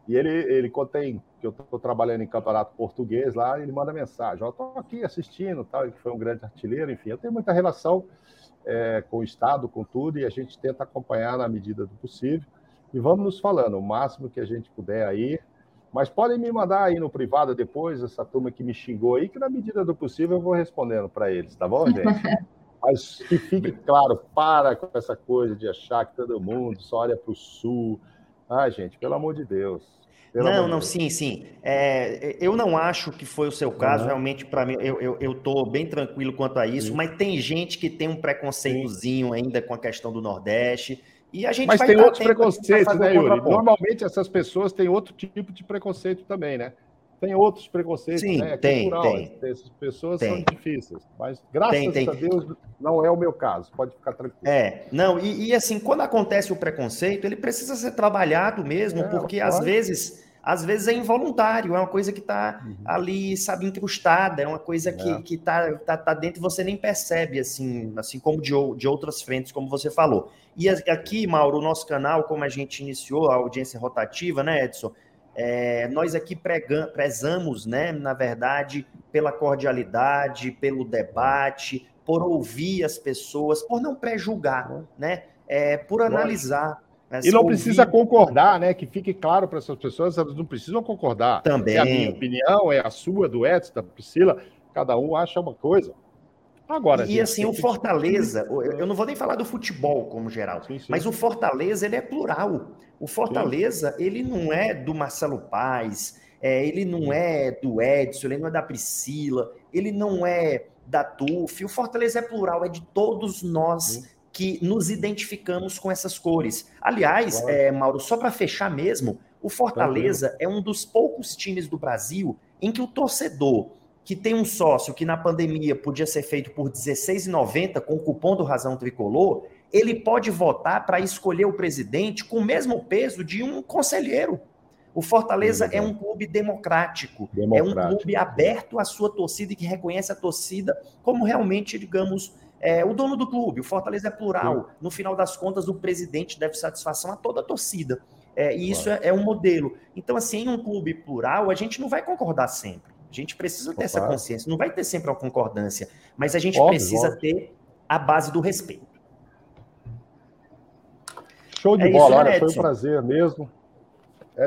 E ele, ele contém que eu estou trabalhando em campeonato português lá, ele manda mensagem: Eu estou aqui assistindo, tal, que foi um grande artilheiro, enfim, eu tenho muita relação é, com o Estado, com tudo, e a gente tenta acompanhar na medida do possível. E vamos nos falando, o máximo que a gente puder aí. Mas podem me mandar aí no privado depois, essa turma que me xingou aí, que na medida do possível eu vou respondendo para eles, tá bom, gente? (laughs) Mas que fique claro, para com essa coisa de achar que todo mundo só olha para o sul. Ah, gente, pelo amor de Deus. Pelo não, não, sim, sim. É, eu não acho que foi o seu caso, uhum. realmente, para mim, eu, eu, eu tô bem tranquilo quanto a isso, sim. mas tem gente que tem um preconceitozinho sim. ainda com a questão do Nordeste. E a gente mas tem outros preconceitos, né, Yuri? Normalmente essas pessoas têm outro tipo de preconceito também, né? Tem outros preconceitos, Sim, né? É tem, tem. Essas pessoas tem. são difíceis. Mas, graças tem, tem. a Deus, não é o meu caso. Pode ficar tranquilo. É, não, e, e assim, quando acontece o preconceito, ele precisa ser trabalhado mesmo, é, porque às vezes às vezes é involuntário, é uma coisa que está uhum. ali, sabe, incrustada, é uma coisa que, é. que tá, tá, tá, dentro e você nem percebe, assim, assim como de, de outras frentes, como você falou. E aqui, Mauro, o nosso canal, como a gente iniciou a audiência rotativa, né, Edson? É, nós aqui pregam, prezamos, né, na verdade, pela cordialidade, pelo debate, por ouvir as pessoas, por não pré-julgar, né, é, por analisar. Né, e não ouvir... precisa concordar, né? Que fique claro para essas pessoas, elas não precisam concordar. Também. É a minha opinião, é a sua, do Edson, da Priscila, cada um acha uma coisa. Agora, e assim, o Fortaleza, eu não vou nem falar do futebol como geral, sim, sim. mas o Fortaleza ele é plural. O Fortaleza sim. ele não é do Marcelo Paes, é, ele não é do Edson, ele não é da Priscila, ele não é da TUF. O Fortaleza é plural, é de todos nós que nos identificamos com essas cores. Aliás, claro. é, Mauro, só para fechar mesmo, o Fortaleza é um dos poucos times do Brasil em que o torcedor que tem um sócio que na pandemia podia ser feito por R$16,90 com o cupom do Razão Tricolor, ele pode votar para escolher o presidente com o mesmo peso de um conselheiro. O Fortaleza é, é um clube democrático, democrático, é um clube aberto à sua torcida e que reconhece a torcida como realmente, digamos, é, o dono do clube. O Fortaleza é plural. No final das contas, o presidente deve satisfação a toda a torcida. É, e isso é, é, um modelo. Então, assim, em um clube plural, a gente não vai concordar sempre. A gente precisa ter essa consciência. Não vai ter sempre a concordância, mas a gente óbvio, precisa óbvio. ter a base do respeito. Show de é bola, isso, né, olha, foi um prazer mesmo.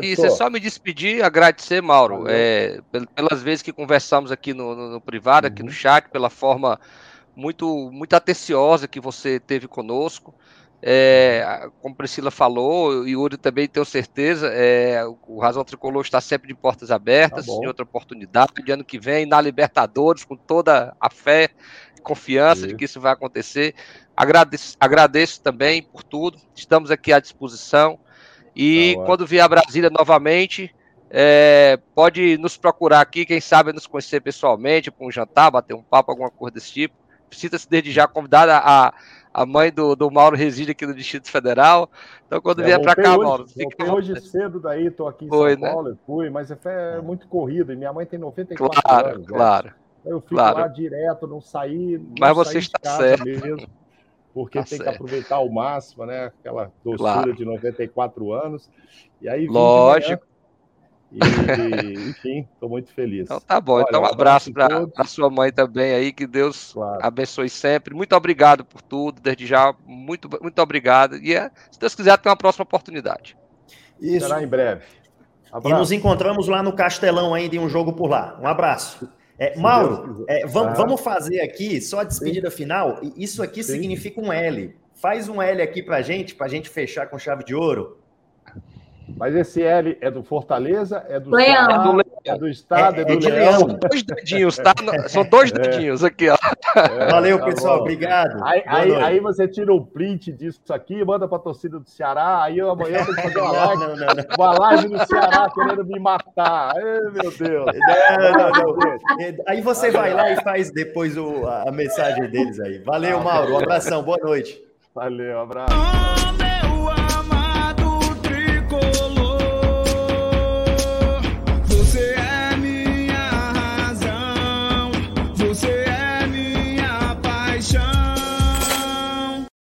Isso, é só me despedir, agradecer, Mauro, é, pelas vezes que conversamos aqui no, no, no privado, aqui no uhum. chat, pela forma muito, muito atenciosa que você teve conosco. É, como Priscila falou, e Yuri também tenho certeza, é, o Razão Tricolor está sempre de portas abertas, tá em outra oportunidade, de ano que vem, na Libertadores, com toda a fé e confiança de que isso vai acontecer. Agradeço, agradeço também por tudo, estamos aqui à disposição. E tá quando vier a Brasília novamente, é, pode nos procurar aqui, quem sabe nos conhecer pessoalmente, para um jantar, bater um papo, alguma coisa desse tipo. Sinta-se desde já convidada a, a mãe do, do Mauro reside aqui no Distrito Federal. Então, quando é, vier para cá, hoje, Mauro, fique hoje cedo daí, estou aqui em Foi, São né? Paulo, eu fui, mas é, é muito corrido. E minha mãe tem 94 claro, anos. Claro, né? Eu fico claro. lá direto, não saí. Não mas você está certo. Mesmo, porque tá tem certo. que aproveitar ao máximo, né? Aquela doçura claro. de 94 anos. E aí, Lógico. E, enfim, estou muito feliz. Então tá bom. Olha, então um abraço para a sua mãe também aí, que Deus claro. abençoe sempre. Muito obrigado por tudo, desde já, muito, muito obrigado. E é, se Deus quiser, tem uma próxima oportunidade. Isso. Será em breve. Abraço. E nos encontramos lá no Castelão ainda em um jogo por lá. Um abraço. É, Mauro, é, vamos, ah. vamos, fazer aqui só a despedida Sim. final. Isso aqui Sim. significa um L. Faz um L aqui para gente, para gente fechar com chave de ouro. Mas esse L é do Fortaleza, é do Leão. Ceará, é do Estado, é, é do é de Leão. São dois dedinhos, tá? São dois é. dedinhos aqui, ó. É, Valeu, tá pessoal. Bom. Obrigado. Aí, aí, aí, você tira um print disso aqui, manda para a torcida do Ceará. Aí eu amanhã eu tenho que fazer uma (laughs) live, não, não, não. uma live no Ceará querendo me matar. Ai, meu Deus. Aí você vai lá e faz depois o, a mensagem deles aí. Valeu, Mauro. Um abração. Boa noite. Valeu, um abraço.